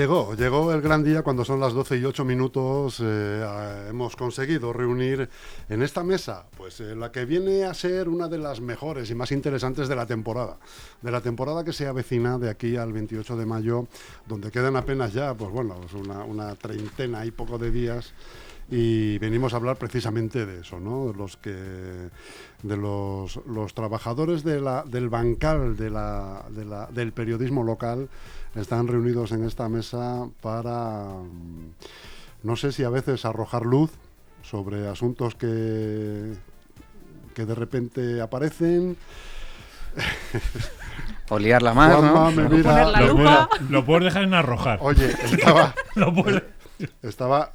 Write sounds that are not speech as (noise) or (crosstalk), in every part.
llegó, llegó el gran día cuando son las 12 y 8 minutos. eh, hemos conseguido reunir en esta mesa, pues eh, la que viene a ser una de las mejores y más interesantes de la temporada. De la temporada que se avecina de aquí al 28 de mayo, donde quedan apenas ya, pues bueno, una treintena y poco de días. Y venimos a hablar precisamente de eso, ¿no? Los que, de los, los trabajadores de la, del bancal de la, de la- del periodismo local están reunidos en esta mesa para, mm, no sé si a veces arrojar luz sobre asuntos que, que de repente aparecen. (laughs) O liarla más, Juanma ¿no? me mira- Poner la Lo lupa. lo puedes dejar en arrojar. Oye, (laughs) estaba, Lo puedes- estaba,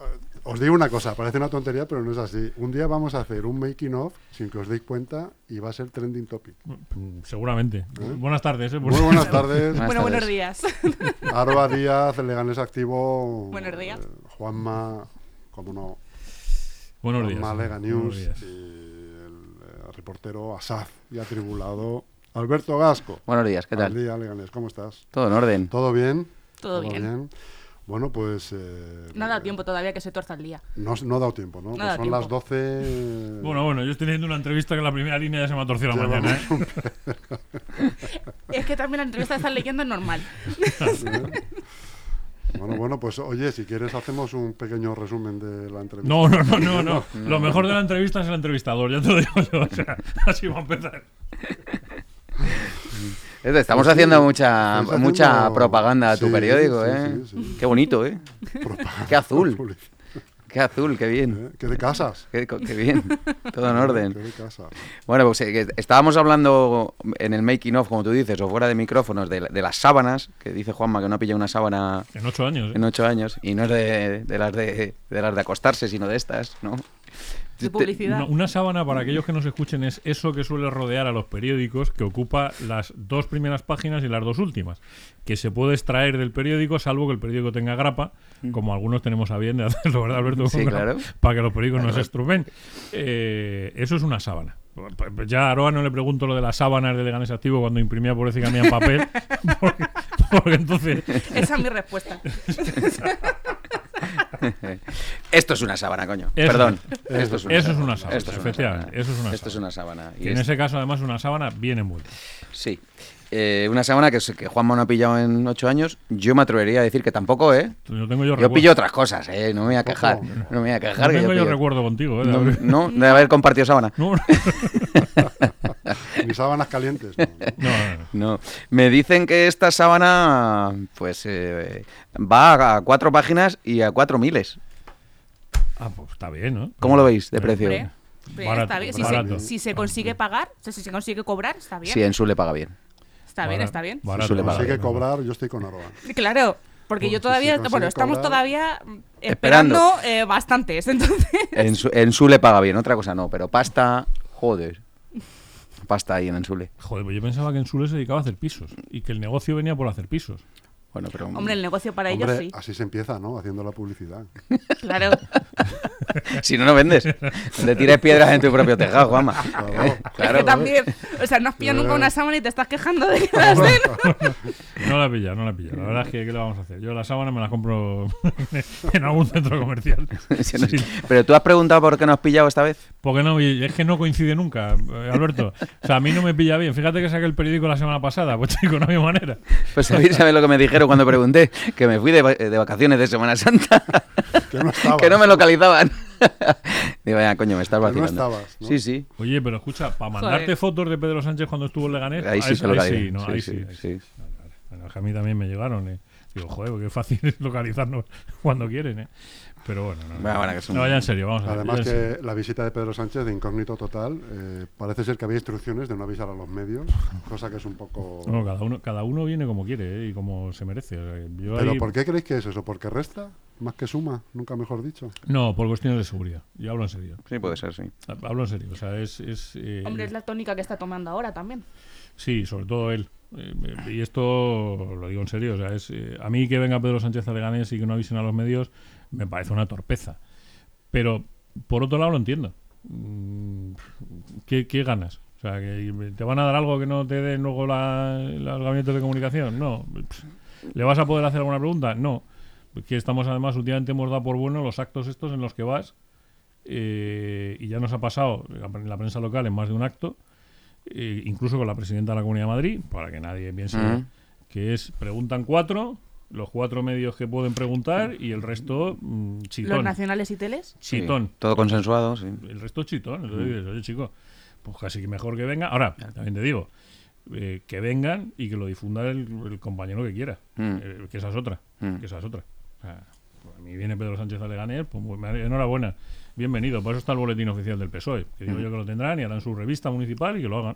os digo una cosa, parece una tontería, pero no es así. Un día vamos a hacer un making of sin que os deis cuenta y va a ser trending topic. Mm, Seguramente. Buenas tardes. ¿eh? Por- Muy buenas tardes. Bueno, buenos días. (laughs) Arroba Díaz, Leganés Activo. Buenos días. eh, Juanma, como no, Buenos días. Juanma Lega Buenos News. días. Y el eh, reportero asaz y atribulado Alberto Gasco. Buenos días, ¿qué Al tal? día, Leganés, ¿cómo estás? Todo en orden. ¿Todo bien? Todo bien. Bueno, pues... eh, No ha dado tiempo todavía que se tuerza el día. No, no ha dado tiempo, ¿no? Pues dado son las tiempo. 12... Bueno, bueno, yo estoy leyendo una entrevista que en la primera línea ya se me ha torcido la mañana. ¿eh? (laughs) Es que también la entrevista que estás leyendo es normal. (laughs) Bueno, bueno, pues oye, si quieres hacemos un pequeño resumen de la entrevista. No, no, no, no, no. (laughs) Lo mejor de la entrevista es el entrevistador, ya te lo digo yo. O sea, así va a empezar. Estamos Sí, haciendo mucha, mucha haciendo- propaganda a tu Sí, periódico, sí, ¿eh? sí, sí. Qué bonito, ¿eh? Propaganda, Qué azul. Qué azul, qué bien. ¿eh? Que de casas. Qué, qué bien. Todo en orden. de casas. Bueno, pues eh, estábamos hablando en el making of, como tú dices, o fuera de micrófonos, de, la- de las sábanas, que dice Juanma que no pilla una sábana En ocho años. ¿eh? en ocho años, y no es de, de las de, de las de acostarse, sino de estas, ¿no? De Te- publicidad. Una, una sábana, para aquellos que nos escuchen, es eso que suele rodear a los periódicos, que ocupa las dos primeras páginas y las dos últimas, que se puede extraer del periódico, salvo que el periódico tenga grapa, como algunos tenemos a bien de hacerlo, ¿verdad, Alberto? Mm. Sí, claro. Para que los periódicos no se estrumen. Eh, eso es una sábana. Ya a Aroa no le pregunto lo de las sábanas de Leganes Activo cuando imprimía pobrecita que cambian papel, (laughs) porque, porque entonces... Esa es mi respuesta. (laughs) Esto es una sábana, coño. Eso- Perdón. Esto es una eso es sábana. una sábana, Esto es una sábana. eso es una Esto es una sábana. Y que en es- ese caso, además, una sábana bien envuelta. Sí. Eh, una sábana que, que Juanma no ha pillado en ocho años. Yo me atrevería a decir que tampoco, ¿eh? Yo tengo yo, Yo recuerdo- pillo otras cosas, ¿eh? No me voy a quejar. No me voy a no quejar. que tengo yo recuerdo contigo, ¿eh? No, no, de haber compartido sábana. No, (laughs) Ni sábanas calientes. no, no. no, no, no. No. Me dicen que esta sábana, pues, eh, va a cuatro páginas y a cuatro miles. Ah, pues está bien, ¿no? ¿Cómo lo veis de precio? Barato, está bien. Si, barato. se, si se consigue pagar, o sea, si se consigue cobrar, está bien. Sí, en su le paga bien. está bien, está bien. barato, Suele Si pagar. consigue cobrar, yo estoy con Aroa. (laughs) Claro, porque Pues yo si todavía, bueno, estamos cobrar- todavía mm, Esperando. esperando eh, bastantes, (laughs) entonces. En su, en su le paga bien, otra cosa no, pero pasta, joder. Pasta ahí en Ensule. Joder, pues yo pensaba que en Sule se dedicaba a hacer pisos y que el negocio venía por hacer pisos. Bueno, pero. Hombre, el negocio para Hombre, ellos sí. así se empieza, ¿no? Haciendo la publicidad. Claro. (laughs) Si no, no vendes. Le tires piedras en tu propio tejado, Juanma. (laughs) Claro. Claro. es que también, o sea, no has pillado nunca Eh. una sábana y te estás quejando de que las (laughs) den. No la he pillado, no la he pillado. La verdad es que, ¿qué le vamos a hacer? Yo la sábana me la compro en algún centro comercial. Si no- Sí. Pero tú has preguntado por qué no has pillado esta vez. Porque no, y es que no coincide nunca, eh, Alberto. O sea, a mí no me pilla bien. Fíjate que saqué el periódico la semana pasada, pues chico, no había manera. Pues sabéis ¿sabes lo que me dijeron cuando pregunté? Que me fui de, va- de vacaciones de Semana Santa. (laughs) Que no estabas. que no me localizaban. (laughs) Digo, ya, coño, me estás Que no vacilando. estabas, ¿no? Sí, sí. Oye, pero escucha, para Joder. mandarte fotos de Pedro Sánchez cuando estuvo en Leganés, Ahí sí ahí, se localiza. sí, no, Sí, ahí ahí a mí también me llegaron. eh. Digo, joder, qué fácil es localizarnos (laughs) cuando quieren, ¿eh? Pero bueno, no, Bueno, bueno, que es un- no, ya en serio, vamos a ver. Además serio. que la visita de Pedro Sánchez de incógnito total, eh, parece ser que había instrucciones de no avisar a los medios, cosa que es un poco... No, cada uno, cada uno viene como quiere ¿eh? y como se merece. O sea, yo ¿Pero ahí- por qué creéis que es eso? ¿Porque resta? Más que suma, nunca mejor dicho. No, por cuestiones de seguridad. Yo hablo en serio. Sí, puede ser, sí. Hablo en serio. O sea, es. es, eh, Hombre, es la tónica que está tomando ahora también. Sí, sobre todo él. Eh, y esto lo digo en serio. O sea, es, eh, a mí que venga Pedro Sánchez a Leganés y que no avisen a los medios me parece una torpeza. Pero por otro lado lo entiendo. Mm, ¿Qué, qué ganas? O sea, que ¿te van a dar algo que no te den luego la- los gabinetes de comunicación? No. ¿Le vas a poder hacer alguna pregunta? No. Que estamos además, últimamente hemos dado por bueno los actos estos en los que vas eh, y ya nos ha pasado en la prensa local en más de un acto, eh, incluso con la presidenta de la Comunidad de Madrid, para que nadie piense que es preguntan cuatro, los cuatro medios que pueden preguntar y el resto mm, Los chitón. nacionales y teles. Sí, Chitón. todo consensuado, sí. El resto es chitón. Entonces Mm. dices, oye, chico, pues casi que mejor que venga. Ahora, también te digo, eh, que vengan y que lo difunda el, el compañero que quiera. Mm. Eh, que esa es otra. Mm. Que esa es otra. O sea, pues a mí viene Pedro Sánchez a Leganés, pues enhorabuena. Bienvenido. Por eso está el boletín oficial del PSOE. Que digo Mm. yo que lo tendrán y harán su revista municipal y que lo hagan.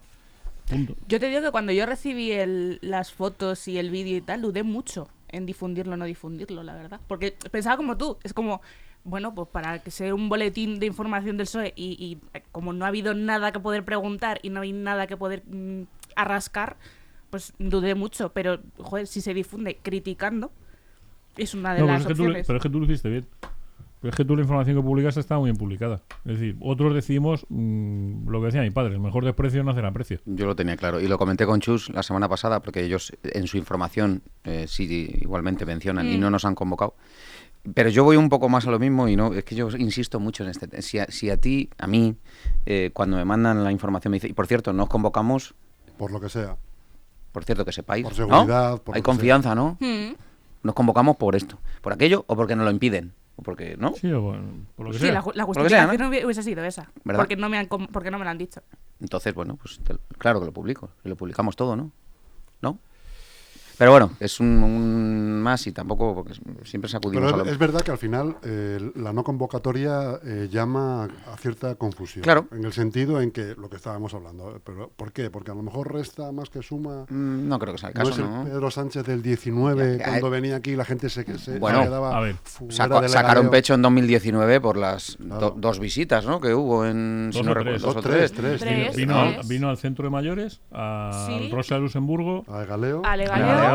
Punto. Yo te digo que cuando yo recibí el- las fotos y el vídeo y tal, dudé mucho en difundirlo o no difundirlo, la verdad. Porque pensaba como tú, es como, bueno, pues para que sea un boletín de información del PSOE y, y, eh, como no ha habido nada que poder preguntar y no hay nada que poder mm, arrascar, pues dudé mucho. Pero, joder, si se difunde criticando, es una de No, pero, las es que tú, pero es que tú lo hiciste bien. Pero es que tú la información que publicaste estaba muy bien publicada. Es decir, otros decimos mm, lo que decía mi padre, el mejor desprecio no hacer aprecio. Yo lo tenía claro. Y lo comenté con Chus la semana pasada, porque ellos en su información eh, sí igualmente mencionan y Mm. no nos han convocado. Pero yo voy un poco más a lo mismo y no es que yo insisto mucho en este. Si a, si a ti, a mí, eh, cuando me mandan la información me dice, y por cierto, nos convocamos, Por lo que sea. por cierto, que sepáis. Por ¿no? seguridad, por Hay confianza, ¿no? Mm. Nos convocamos por esto, por aquello o porque nos lo impiden. O porque, ¿no? Sí, o bueno, por lo que Sí, sea. la, la que sea, justificación ¿no? hubiese- sido esa. ¿Verdad? Porque no, me han, porque no me lo han dicho. Entonces, bueno, pues claro que lo publico. Y lo publicamos todo, ¿no? ¿No? Pero bueno, es un, un más y tampoco, porque siempre sacudimos Pero a es, lo es verdad que al final eh, la no convocatoria eh, llama a cierta confusión. Claro. En el sentido en que lo que estábamos hablando. Pero, ¿Por qué? Porque a lo mejor resta más que suma. Mm, No creo que sea el no caso, es el ¿no? Pedro Sánchez del 19 Ya, cuando eh, venía aquí la gente se, se Bueno, se quedaba a ver, del sacaron pecho en 2019 por las do- dos visitas, ¿no? Que hubo en... Dos no o tres. dos o tres. tres. Vino, ¿no? al, vino al centro de mayores, a Sí. Rosa de Luxemburgo, A Galeo. Ale a Galeo.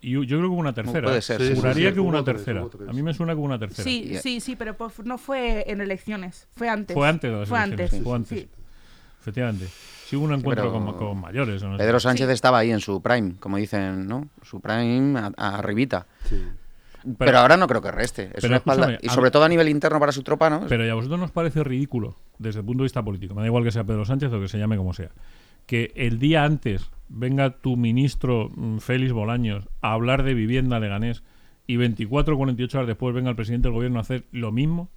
Y yo creo que hubo una tercera. puede ser, Sí, sí, Juraría sí, que hubo una tercera. A mí me suena que hubo una tercera. Sí, sí, sí, pero pues no fue en elecciones, fue antes. Fue antes de las Fue elecciones, antes. fue antes. sí. Efectivamente. Sí hubo un encuentro con, con mayores. ¿o no? Pedro Sánchez Sí. estaba ahí en su prime, como dicen, ¿no? Su prime a- a arribita. Sí. Pero, ahora no creo que reste. Es pero una espalda- y sobre todo a nivel interno para su tropa, ¿no? Pero ¿y a vosotros nos parece ridículo, desde el punto de vista político, me da igual que sea Pedro Sánchez o que se llame como sea, que el día antes venga tu ministro mm, Félix Bolaños a hablar de vivienda leganés y 24 o 48 horas después venga el presidente del gobierno a hacer lo mismo?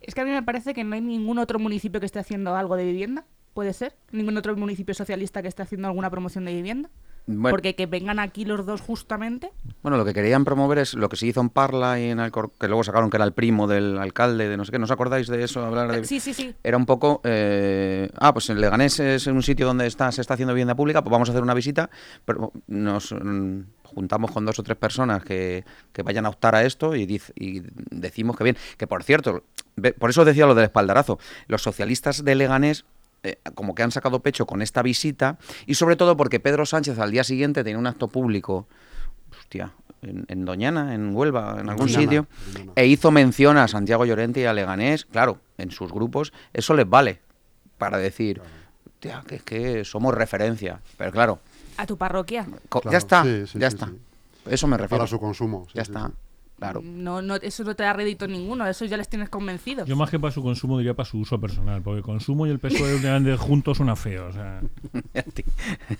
Es que a mí me parece que no hay ningún otro municipio que esté haciendo algo de vivienda. ¿Puede ser? ¿Ningún otro municipio socialista que esté haciendo alguna promoción de vivienda? Bueno, Porque que vengan aquí los dos justamente. Bueno, lo que querían promover es lo que se hizo en Parla y en Alcor, que luego sacaron que era el primo del alcalde de no sé qué. ¿No os acordáis de eso? Hablar de... Eh, Sí, sí, sí. Era un poco, eh, ah, pues en Leganés es un sitio donde está, se está haciendo vivienda pública, pues vamos a hacer una visita, pero nos mm, juntamos con dos o tres personas que, que vayan a optar a esto y, diz- y decimos que bien, que por cierto, por eso os decía lo del espaldarazo, los socialistas de Leganés eh, como que han sacado pecho con esta visita y sobre todo porque Pedro Sánchez al día siguiente tenía un acto público, hostia, en, en Doñana, en Huelva, en algún Doñana, sitio, Doñana. e hizo mención a Santiago Llorente y a Leganés, claro, en sus grupos, eso les vale para decir, hostia, que es que somos referencia, pero claro, A tu parroquia. Claro, ya está, sí, sí, ya sí, está, sí. eso me refiero, Para su consumo. sí, ya sí, está, sí. Claro. No, no, eso no te da rédito ninguno, eso ya les tienes convencidos. Yo más que para su consumo diría para su uso personal, porque el consumo y el PSOE últimamente juntos suena feo. O sea, (laughs) El, ti-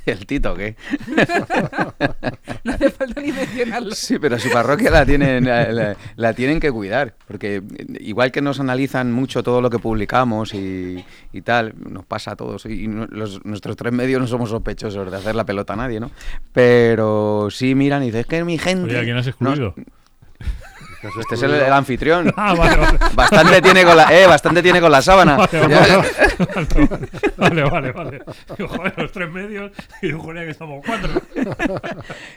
el Tito, ¿qué? (laughs) No hace falta ni mencionarlo. Sí, pero su parroquia la tienen, la, la- la tienen que cuidar, porque igual que nos analizan mucho todo lo que publicamos y, y tal, nos pasa a todos, y no- los- nuestros tres medios no somos sospechosos de hacer la pelota a nadie, ¿no? Pero sí miran y dicen, es que mi gente... oye, ¿a quién has no- excluido? Has Este es el, anfitrión. (laughs) Ah, vale, vale. Bastante tiene con la, eh, bastante tiene con la sábana. (laughs) Vale, vale, vale, vale, vale. Digo, joder, los tres medios y yo juraría que estamos cuatro.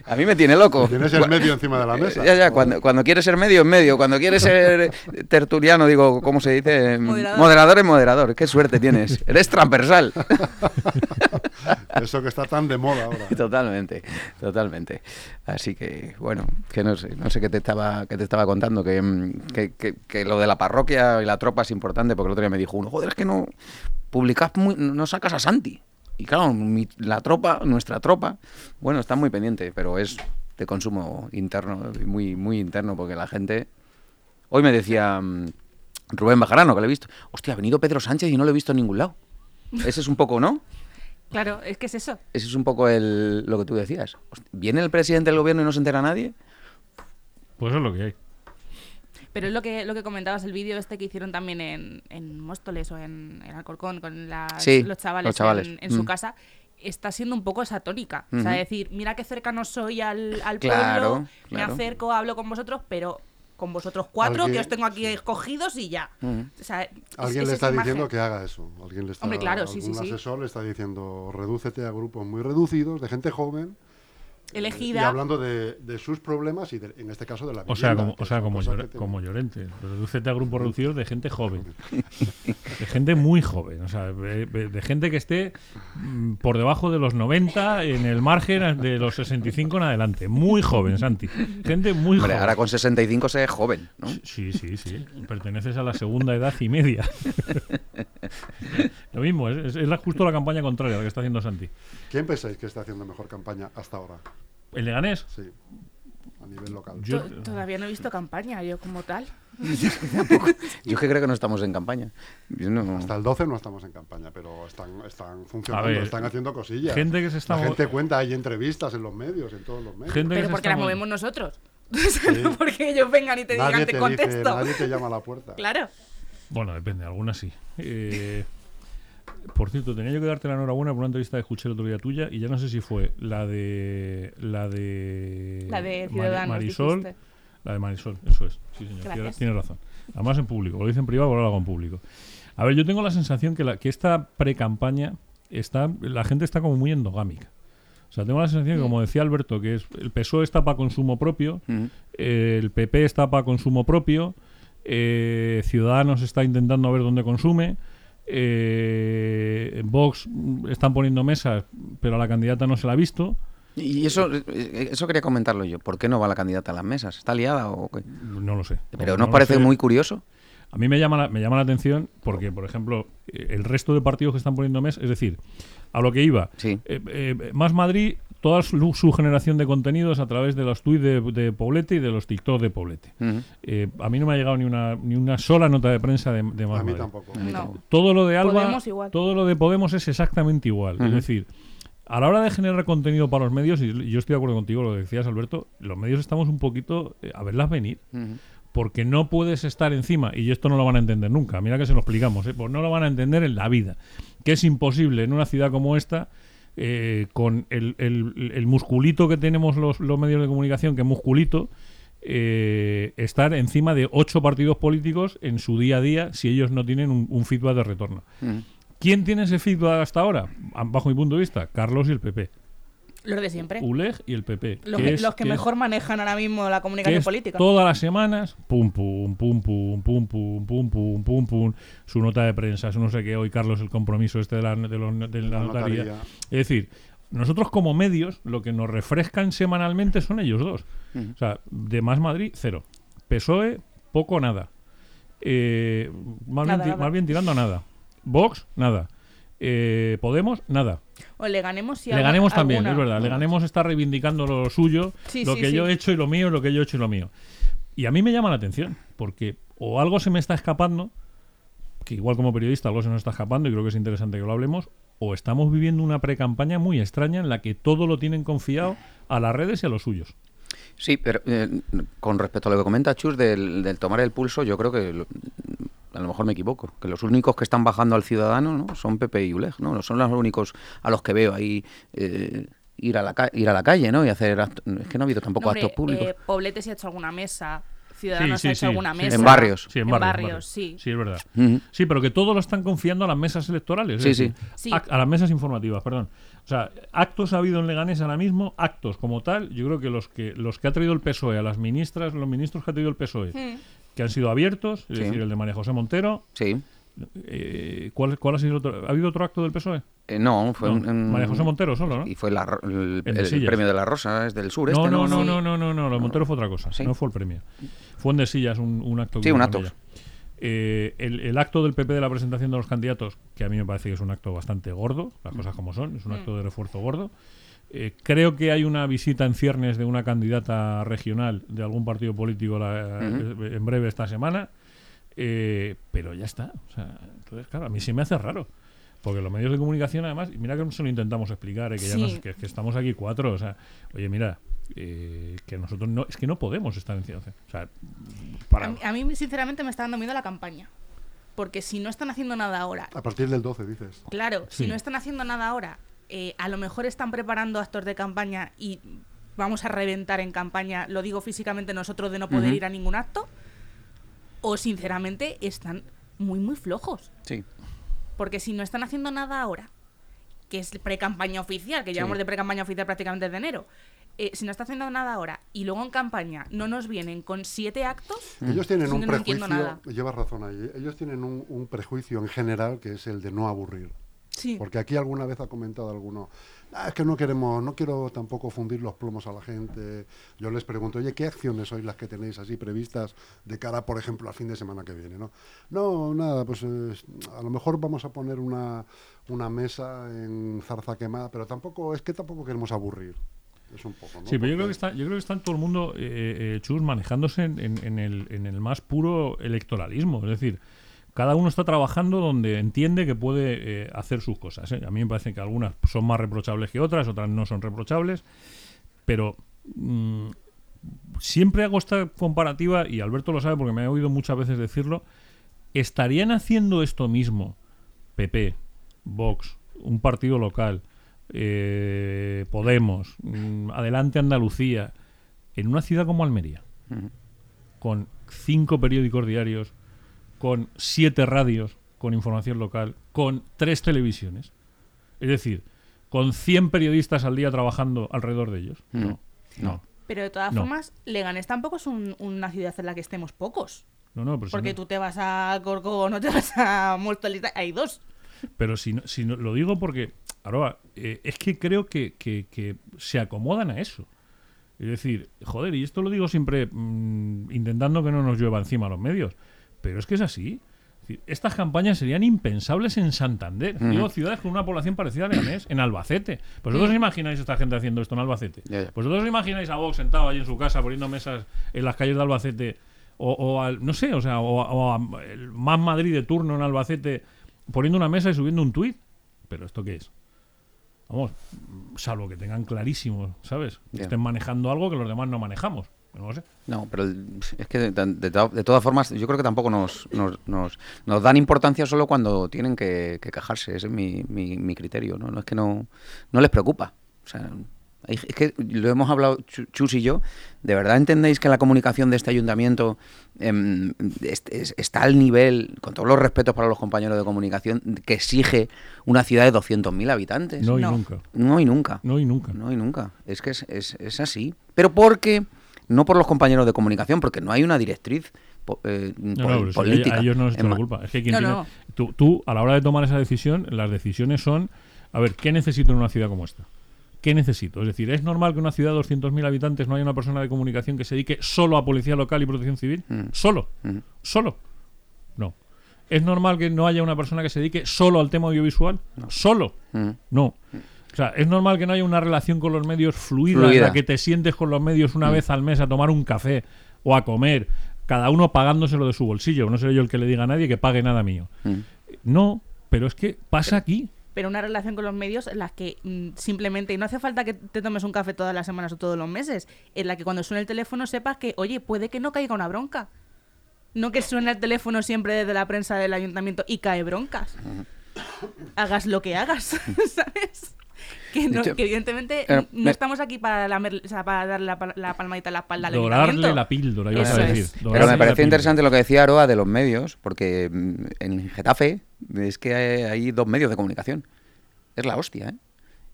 A mí me tiene loco. Tienes el medio encima de la mesa. Ya, ya, cuando, cuando quieres ser medio, en medio. Cuando quieres ser tertuliano, digo, ¿cómo se dice? Moderador. Moderador es moderador. Qué suerte tienes. Eres transversal. (laughs) Eso que está tan de moda ahora. Totalmente, totalmente. Así que, bueno, que no sé, no sé qué te estaba, qué te estaba contando, que, mm, que, que- que lo de la parroquia y la tropa es importante, porque el otro día me dijo uno, joder, es que no publicas muy, no sacas a Santi. Y claro, mi- la tropa, nuestra tropa, bueno, está muy pendiente, pero es de consumo interno, muy, muy interno, porque la gente... Hoy me decía mm, Rubén Bajarano, que lo he visto, hostia, ha venido Pedro Sánchez y no lo he visto en ningún lado. Ese es un poco, ¿no? Claro, es que es eso. Ese es un poco el, lo que tú decías. ¿Viene el presidente del gobierno y no se entera nadie? Pues eso es lo que hay. Pero es lo que, lo que comentabas, el vídeo este que hicieron también en, en Móstoles o en, en Alcorcón con las- Sí, los chavales, los chavales. en, en su Mm. casa, está siendo un poco esa tónica. O sea, decir, mira qué cercano soy al, al Claro, pueblo, claro. me acerco, hablo con vosotros, pero con vosotros cuatro, que os tengo aquí escogidos y ya. O sea, Alguien es le está diciendo imagen. que haga eso. Alguien le está, Hombre, claro, sí, sí, algún sí. asesor le está diciendo, redúcete a grupos muy reducidos, de gente joven. Elegida. Y hablando de, de sus problemas y de- en este caso de la O sea, vivienda, como, o sea, como, te- Llorente. Redúcete a grupos reducidos de gente joven. De gente muy joven. O sea, de, gente que esté mm, por debajo de los 90, en el margen de los 65 en adelante. Muy joven, Santi. Gente muy Hombre, joven. ahora con 65 se es joven, ¿no? Sí, sí, sí. Perteneces a la segunda edad y media. Lo mismo, es, es la- justo la campaña contraria a la que está haciendo Santi. ¿Quién pensáis que está haciendo mejor campaña hasta ahora? ¿El Leganés? Sí, a nivel local. Yo- To- Todavía no he visto campaña, yo como tal. (laughs) Yo es que creo que no estamos en campaña. Yo no- Hasta el 12 no estamos en campaña, pero están, están funcionando, ver, están haciendo cosillas. gente que se está La gente cuenta, hay entrevistas en los medios, en todos los medios. Gente que Pero porque las mo- movemos nosotros. (laughs) no porque ellos vengan y te nadie digan, te te dice, contesto. nadie te llama a la puerta. Claro. Bueno, depende, algunas sí. Eh, (laughs) por cierto, tenía yo que darte la enhorabuena por una entrevista que escuché el otro día tuya y ya no sé si fue la de la de La de Ciudadanos, Marisol, dijiste. la de Marisol, eso es. Sí, señor, Gracias. tiene, tiene razón. Además en público, lo dice en privado, ahora lo hago en público. A ver, yo tengo la sensación que, la, que esta pre-campaña está, la gente está como muy endogámica. O sea, tengo la sensación que, como decía Alberto, que es, el PSOE está para consumo propio, Ujú. eh, el PP está para consumo propio, eh, Ciudadanos está intentando ver dónde consume, eh, Vox están poniendo mesas, pero a la candidata no se la ha visto. Y eso, eh, eso quería comentarlo yo. ¿Por qué no va la candidata a las mesas? ¿Está liada o qué? No lo sé. Pero No ¿nos lo parece sé. muy curioso? A mí me llama, la, me llama la atención porque, por ejemplo, el resto de partidos que están poniendo mes, es decir, a lo que iba, Sí. eh, eh, Más Madrid, toda su, su generación de contenidos a través de los tweets de, de Poblete y de los TikTok de Poblete. Eh, a mí no me ha llegado ni una, ni una sola nota de prensa de, de Más A mí Madrid. tampoco. No. Todo lo de Alba, Podemos igual. todo lo de Podemos es exactamente igual. Es decir, a la hora de generar contenido para los medios, y yo estoy de acuerdo contigo, lo que decías Alberto, los medios estamos un poquito eh, a verlas venir. Porque no puedes estar encima, y esto no lo van a entender nunca, mira que se lo explicamos, ¿eh? pues no lo van a entender en la vida, que es imposible en una ciudad como esta, eh, con el, el- el musculito que tenemos los, los medios de comunicación, que es musculito, eh, estar encima de ocho partidos políticos en su día a día si ellos no tienen un, un feedback de retorno. Ujú. ¿Quién tiene ese feedback hasta ahora? Bajo mi punto de vista, Carlos y el PP. Los de siempre. ULEG y el PP. Los, que que, es- los que que es- mejor manejan ahora mismo la que comunicación es política. todas las semanas, pum, pum, pum, pum, pum, pum, pum, pum, pum, pum, su nota de prensa, su no sé qué, hoy Carlos el compromiso este de la, de la La notaría. notaría. Es decir, nosotros como medios, lo que nos refrescan semanalmente son ellos dos. O sea, de Más Madrid, cero. PSOE, poco o nada. Eh, más, Nada, bien, nada. más bien tirando a nada. Vox, nada. Eh, Podemos, nada. O le ganemos si Le alguna- ganemos también, alguna- es verdad. Le ganemos está reivindicando lo suyo, Sí, lo sí, que sí. yo he hecho y lo mío, lo que yo he hecho y lo mío. Y a mí me llama la atención, porque o algo se me está escapando, que igual como periodista algo se nos está escapando y creo que es interesante que lo hablemos, o estamos viviendo una pre-campaña muy extraña en la que todo lo tienen confiado a las redes y a los suyos. Sí, pero eh, con respecto a lo que comenta Chus del, del tomar el pulso, yo creo que a lo mejor me equivoco, que los únicos que están bajando al ciudadano ¿no? son Pepe y Uleg, ¿no? Son los únicos a los que veo ahí eh, ir, a la ca- ir a la calle, ¿no? Y hacer actos. Es que no ha habido tampoco No, hombre, actos públicos. eh, Poblete se ha hecho alguna mesa Ciudadanos Sí, ha hecho sí, alguna sí. mesa. En barrios. Sí, en En barrios, barrios, barrios. sí. Sí, es verdad. Sí, pero que todo lo están confiando a las mesas electorales. es Sí, decir, sí. A las mesas informativas, perdón. O sea, actos ha habido en Leganés ahora mismo, actos como tal, yo creo que los que los que ha traído el PSOE, a las ministras, los ministros que ha traído el PSOE, Hmm. Que han sido abiertos, es Sí. decir, el de María José Montero. Sí. eh, ¿cuál, ¿Cuál ha sido otro? ¿Ha habido otro acto del PSOE? Eh, no, fue No, un- un- María José Montero solo, ¿no? Y fue la el, premio de la Rosa, es del sur. No, este, no, no, Sí. no, no, no, no, lo de Montero fue otra cosa. Sí. No fue el premio. Fue en de sillas un, un acto. Sí, un acto. Eh, el, el acto del PP de la presentación de los candidatos, que a mí me parece que es un acto bastante gordo, las cosas como son, es un acto de refuerzo gordo. Eh, creo que hay una visita en ciernes de una candidata regional de algún partido político la- eh, en breve esta semana, eh, pero ya está. O sea, entonces, claro, a mí se me hace raro. Porque los medios de comunicación, además, y mira que se lo intentamos explicar, eh, que, ya nos- que, que estamos aquí cuatro, o sea, oye, mira, eh, que nosotros no, es que no podemos estar. O sea, para, A, mí, a mí, sinceramente, me está dando miedo la campaña. Porque si no están haciendo nada ahora, A partir del 12, dices. claro, Sí. si no están haciendo nada ahora, eh, a lo mejor están preparando actos de campaña y vamos a reventar en campaña, lo digo físicamente nosotros, de no poder ir a ningún acto. O sinceramente están muy, muy flojos. Sí. Porque si no están haciendo nada ahora, que es pre-campaña oficial, que llevamos de pre-campaña oficial prácticamente desde enero, eh, si no está haciendo nada ahora y luego en campaña no nos vienen con siete actos, Ellos tienen Sí, un no entiendo prejuicio, nada. llevas razón ahí, ellos tienen un, un prejuicio en general que es el de no aburrir. Sí. Porque aquí alguna vez ha comentado alguno, "Ah, es que no queremos, no quiero tampoco fundir los plomos a la gente. Yo les pregunto, oye, ¿qué acciones sois las que tenéis así previstas de cara, por ejemplo, al fin de semana que viene? No, no nada, pues eh, a lo mejor vamos a poner una, una mesa en zarza quemada, pero tampoco, es que tampoco queremos aburrir. Es un poco, ¿no? Sí, pero yo creo que está, yo creo que está todo el mundo, eh, eh, Chus, manejándose en, en- en el, en el más puro electoralismo. Es decir, cada uno está trabajando donde entiende que puede eh, hacer sus cosas. ¿eh? A mí me parece que algunas son más reprochables que otras, otras no son reprochables, pero mm, siempre hago esta comparativa, y Alberto lo sabe porque me ha oído muchas veces decirlo, ¿estarían haciendo esto mismo PP, Vox, un partido local, eh, Podemos, mm, Adelante Andalucía, en una ciudad como Almería, con cinco periódicos diarios, con siete radios con información local, con tres televisiones? Es decir, con 100 periodistas al día trabajando alrededor de ellos. Mm. No, no, Pero de todas No. formas, Leganés tampoco es un- una ciudad en la que estemos pocos. no, no, pero si Porque no- tú te vas a Corcó, no te vas a Móstoles, hay dos. Pero si, no- si no- lo digo porque, ahora, eh, es que creo que, que- que se acomodan a eso. Es decir, joder, y esto lo digo siempre mm, intentando que no nos llueva encima los medios, pero es que es así. Estas campañas serían impensables en Santander. Digo, ciudades con una población parecida a Leganés, en Albacete. ¿Vosotros os imagináis a esta gente haciendo esto en Albacete? ¿Vosotros os imagináis a Vox sentado allí en su casa poniendo mesas en las calles de Albacete? O, o al, no sé, o sea, o, a- o a el Más Madrid de turno en Albacete poniendo una mesa y subiendo un tuit. ¿Pero esto qué es? Vamos, salvo que tengan clarísimo, ¿sabes? Que estén manejando algo que los demás no manejamos. No lo sé. No, pero es que de, de to- de todas formas yo creo que tampoco nos, nos, nos- nos dan importancia solo cuando tienen que, que quejarse. Ese es mi, mi, mi criterio. ¿no? no es que no, no les preocupa. O sea, es que lo hemos hablado Chu- Chus y yo. ¿De verdad entendéis que la comunicación de este ayuntamiento em, es- es- está al nivel, con todos los respetos para los compañeros de comunicación, que exige una ciudad de 200.000 habitantes? No, y No. nunca. No y nunca. No y nunca. No y nunca. Es que es, es- es así. Pero porque, no por los compañeros de comunicación, porque no hay una directriz eh, No, no, política. a, a ellos no culpa. Es que quien No, tiene- no. Tú, tú, a la hora de tomar esa decisión, las decisiones son, a ver, ¿qué necesito en una ciudad como esta? ¿Qué necesito? Es decir, ¿es normal que en una ciudad de 200.000 habitantes no haya una persona de comunicación que se dedique solo a policía local y protección civil? Mm. ¿Solo? Mm. ¿Solo? No. ¿Es normal que no haya una persona que se dedique solo al tema audiovisual? ¿Solo? Mm. No. O sea, es normal que no haya una relación con los medios fluida, en la que te sientes con los medios una vez al mes a tomar un café o a comer, cada uno pagándoselo de su bolsillo. No seré yo el que le diga a nadie que pague nada mío. Mm. No, pero es que pasa aquí. Pero una relación con los medios en la que mm, simplemente, y no hace falta que te tomes un café todas las semanas o todos los meses, en la que cuando suene el teléfono sepas que, oye, puede que no caiga una bronca. No que suene el teléfono siempre desde la prensa del ayuntamiento y cae broncas. Hagas lo que hagas, (laughs) ¿sabes? Que, no- que evidentemente Eh, no me- estamos aquí para, lamer- o sea, para darle la, la palmadita en la espalda al Dorarle la píldora, ibas a decir. Pero me pareció interesante lo que decía Aroa de los medios, porque mm, en Getafe es que hay, hay dos medios de comunicación. Es la hostia, ¿eh?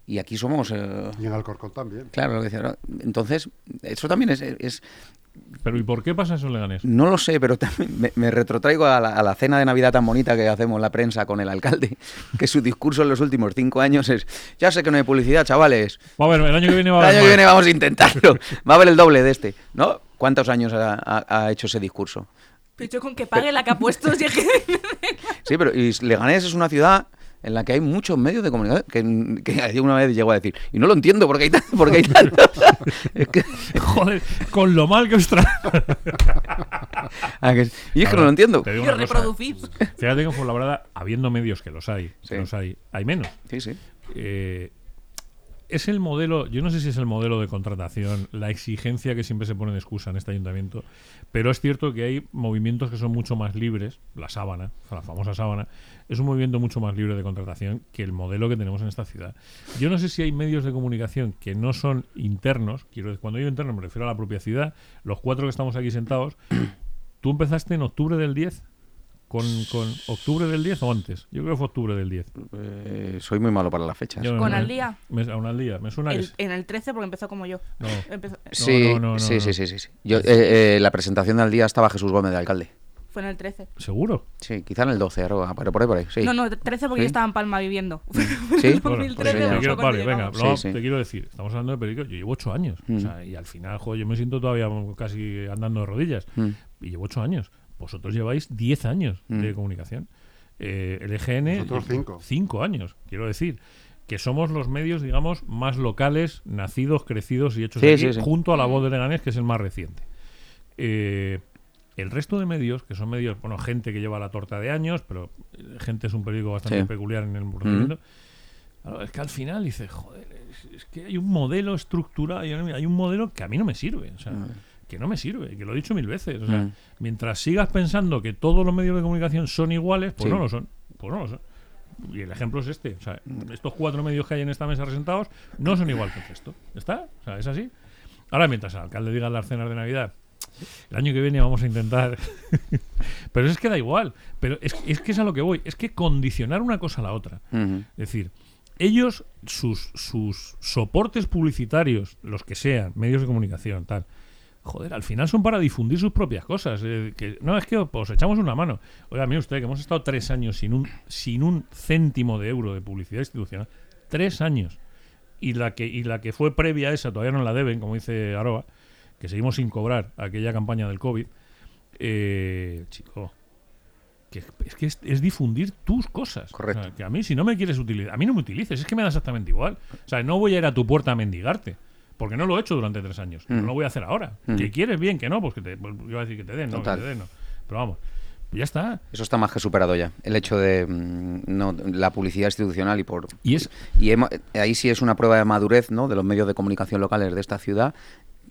Y aquí somos... eh, Y en Alcorcón también. claro, lo que decía. Entonces, eso también es, es- Pero ¿y por qué pasa eso en Leganés? No lo sé, pero también me, me retrotraigo a la, a la cena de Navidad tan bonita que hacemos la prensa con el alcalde, (laughs) que su discurso en los últimos cinco años es, ya sé que no hay publicidad, chavales, Va a ver, el año que viene va a el haber año que más. viene vamos a intentarlo, va a haber el doble de este, ¿no? ¿Cuántos años ha, ha- ha hecho ese discurso? Pero yo con que pague la que ha puesto. Sí, pero y Leganés es una ciudad en la que hay muchos medios de comunicación, que, que (laughs) una vez llegó a decir, y no lo entiendo porque hay, (laughs) porque hay tantos. (laughs) Es que- Joder, con lo mal que os trae. ah, que- y es que no lo entiendo. Te digo Y una cosa, reproducir. Fíjate que en Fuenlabrada, habiendo medios que los hay, que Sí. los hay, hay menos. Sí, sí. Eh, es el modelo, yo no sé si es el modelo de contratación, la exigencia que siempre se pone de excusa en este ayuntamiento, pero es cierto que hay movimientos que son mucho más libres, la sábana, la famosa sábana, es un movimiento mucho más libre de contratación que el modelo que tenemos en esta ciudad. Yo no sé si hay medios de comunicación que no son internos, quiero cuando digo internos me refiero a la propia ciudad, los cuatro que estamos aquí sentados, tú empezaste en octubre del 10. Con, con octubre del 10 o antes. Yo creo que fue octubre del 10. Eh, soy muy malo para las fechas. Yo- ¿Con me- al día? me- a un al día. Me suena El- es- en el 13 porque empezó como yo. No. Empezó- Sí, no, no, no, sí, no. sí, sí, sí, sí. Yo, eh, eh, la presentación del día estaba Jesús Gómez de alcalde. fue en el 13. ¿Seguro? Sí, quizá en el 12, Aroa, pero por ahí, por ahí. Sí. No, no, 13 porque ¿Sí? yo estaba en Palma viviendo. (laughs) Sí. (laughs) En Bueno, 2013 pues ya. fue te quiero- vale, venga, Sí, sí. te quiero decir, estamos hablando de periódicos, yo llevo ocho años, Mm. o sea, y al final, joder, yo me siento todavía casi andando de rodillas, Mm. y llevo ocho años. Vosotros lleváis 10 años de Mm. comunicación. Eh, el EGN... Nosotros cinco. Cinco años, quiero decir. Que somos los medios, digamos, más locales, nacidos, crecidos y hechos Sí, aquí, sí, sí. junto a La Voz de Leganés, que es el más reciente. Eh, el resto de medios, que son medios, bueno, gente que lleva la torta de años, pero eh, gente es un periódico bastante Sí. peculiar en el procedimiento. Claro, es que al final dices, joder, es, es que hay un modelo estructurado, hay hay un modelo que a mí no me sirve, o sea, que no me sirve, que lo he dicho mil veces. O sea, Mm. mientras sigas pensando que todos los medios de comunicación son iguales, pues Sí. no lo son, pues no lo son. Y el ejemplo es este, o sea, estos cuatro medios que hay en esta mesa presentados no son igual que el resto. ¿Ya ¿Está? O sea, es así. Ahora, mientras el alcalde diga las cenas de Navidad, el año que viene vamos a intentar. (laughs) pero es que da igual. Pero es, es que es a lo que voy. Es que condicionar una cosa a la otra. Es decir, ellos, sus, sus soportes publicitarios, los que sean, medios de comunicación, tal, joder, al final son para difundir sus propias cosas. eh, que, no, es que os echamos una mano. Oiga, mire usted, que hemos estado tres años sin un, sin un céntimo de euro de publicidad institucional. Tres años. Y la, que, y la que fue previa a esa, todavía no la deben, como dice Aroa, que seguimos sin cobrar aquella campaña del COVID. Eh, chico, que es que es, es difundir tus cosas. Correcto. O sea, que a mí, si no me quieres utilizar, a mí no me utilices, es que me da exactamente igual. O sea, no voy a ir a tu puerta a mendigarte. Porque no lo he hecho durante tres años. Mm. No lo voy a hacer ahora. Mm. Que quieres bien, que no, pues que te. pues yo iba a decir que te den, no, que te den, no. Pero vamos, ya está. Eso está más que superado ya. El hecho de mm, no, la publicidad institucional y por Y es. y hemo- ahí sí es una prueba de madurez, ¿no? De los medios de comunicación locales de esta ciudad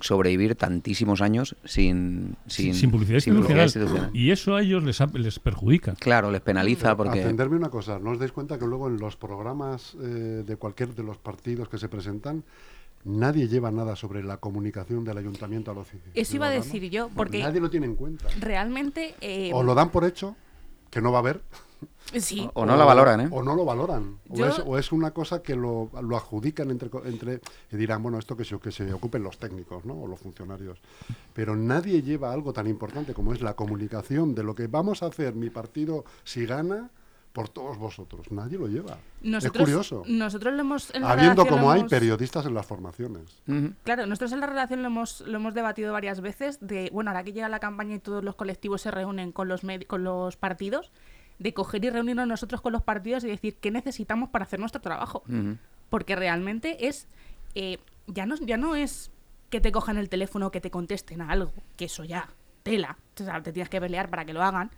sobrevivir tantísimos años sin Sin, sin, publicidad, sin institucional. institucional. Y eso a ellos les, ha- les perjudica. Claro, les penaliza porque Atenderme una cosa, ¿no os dais cuenta que luego en los programas eh, de cualquier de los partidos que se presentan, nadie lleva nada sobre la comunicación del ayuntamiento a los ci- Eso iba a ciudadanos? decir yo, porque Nadie lo tiene en cuenta. realmente... eh, O lo dan por hecho, que no va a haber, sí, o no la valoran, ¿eh? o no lo valoran. O, es, o es una cosa que lo, lo adjudican entre, co- entre y dirán, bueno, esto que se, que se ocupen los técnicos ¿no? o los funcionarios. Pero nadie lleva algo tan importante como es la comunicación de lo que vamos a hacer mi partido si gana por todos vosotros. Nadie lo lleva. nosotros, es curioso. Nosotros lo hemos... en la Habiendo como hay hemos- periodistas en las formaciones. Claro, nosotros en la relación lo hemos, lo hemos debatido varias veces de, bueno, ahora que llega la campaña y todos los colectivos se reúnen con los, con los partidos, de coger y reunirnos nosotros con los partidos y decir qué necesitamos para hacer nuestro trabajo. Porque realmente es, eh, ya, no, ya no es que te cojan el teléfono o que te contesten a algo, que eso ya, tela, o sea, te tienes que pelear para que lo hagan.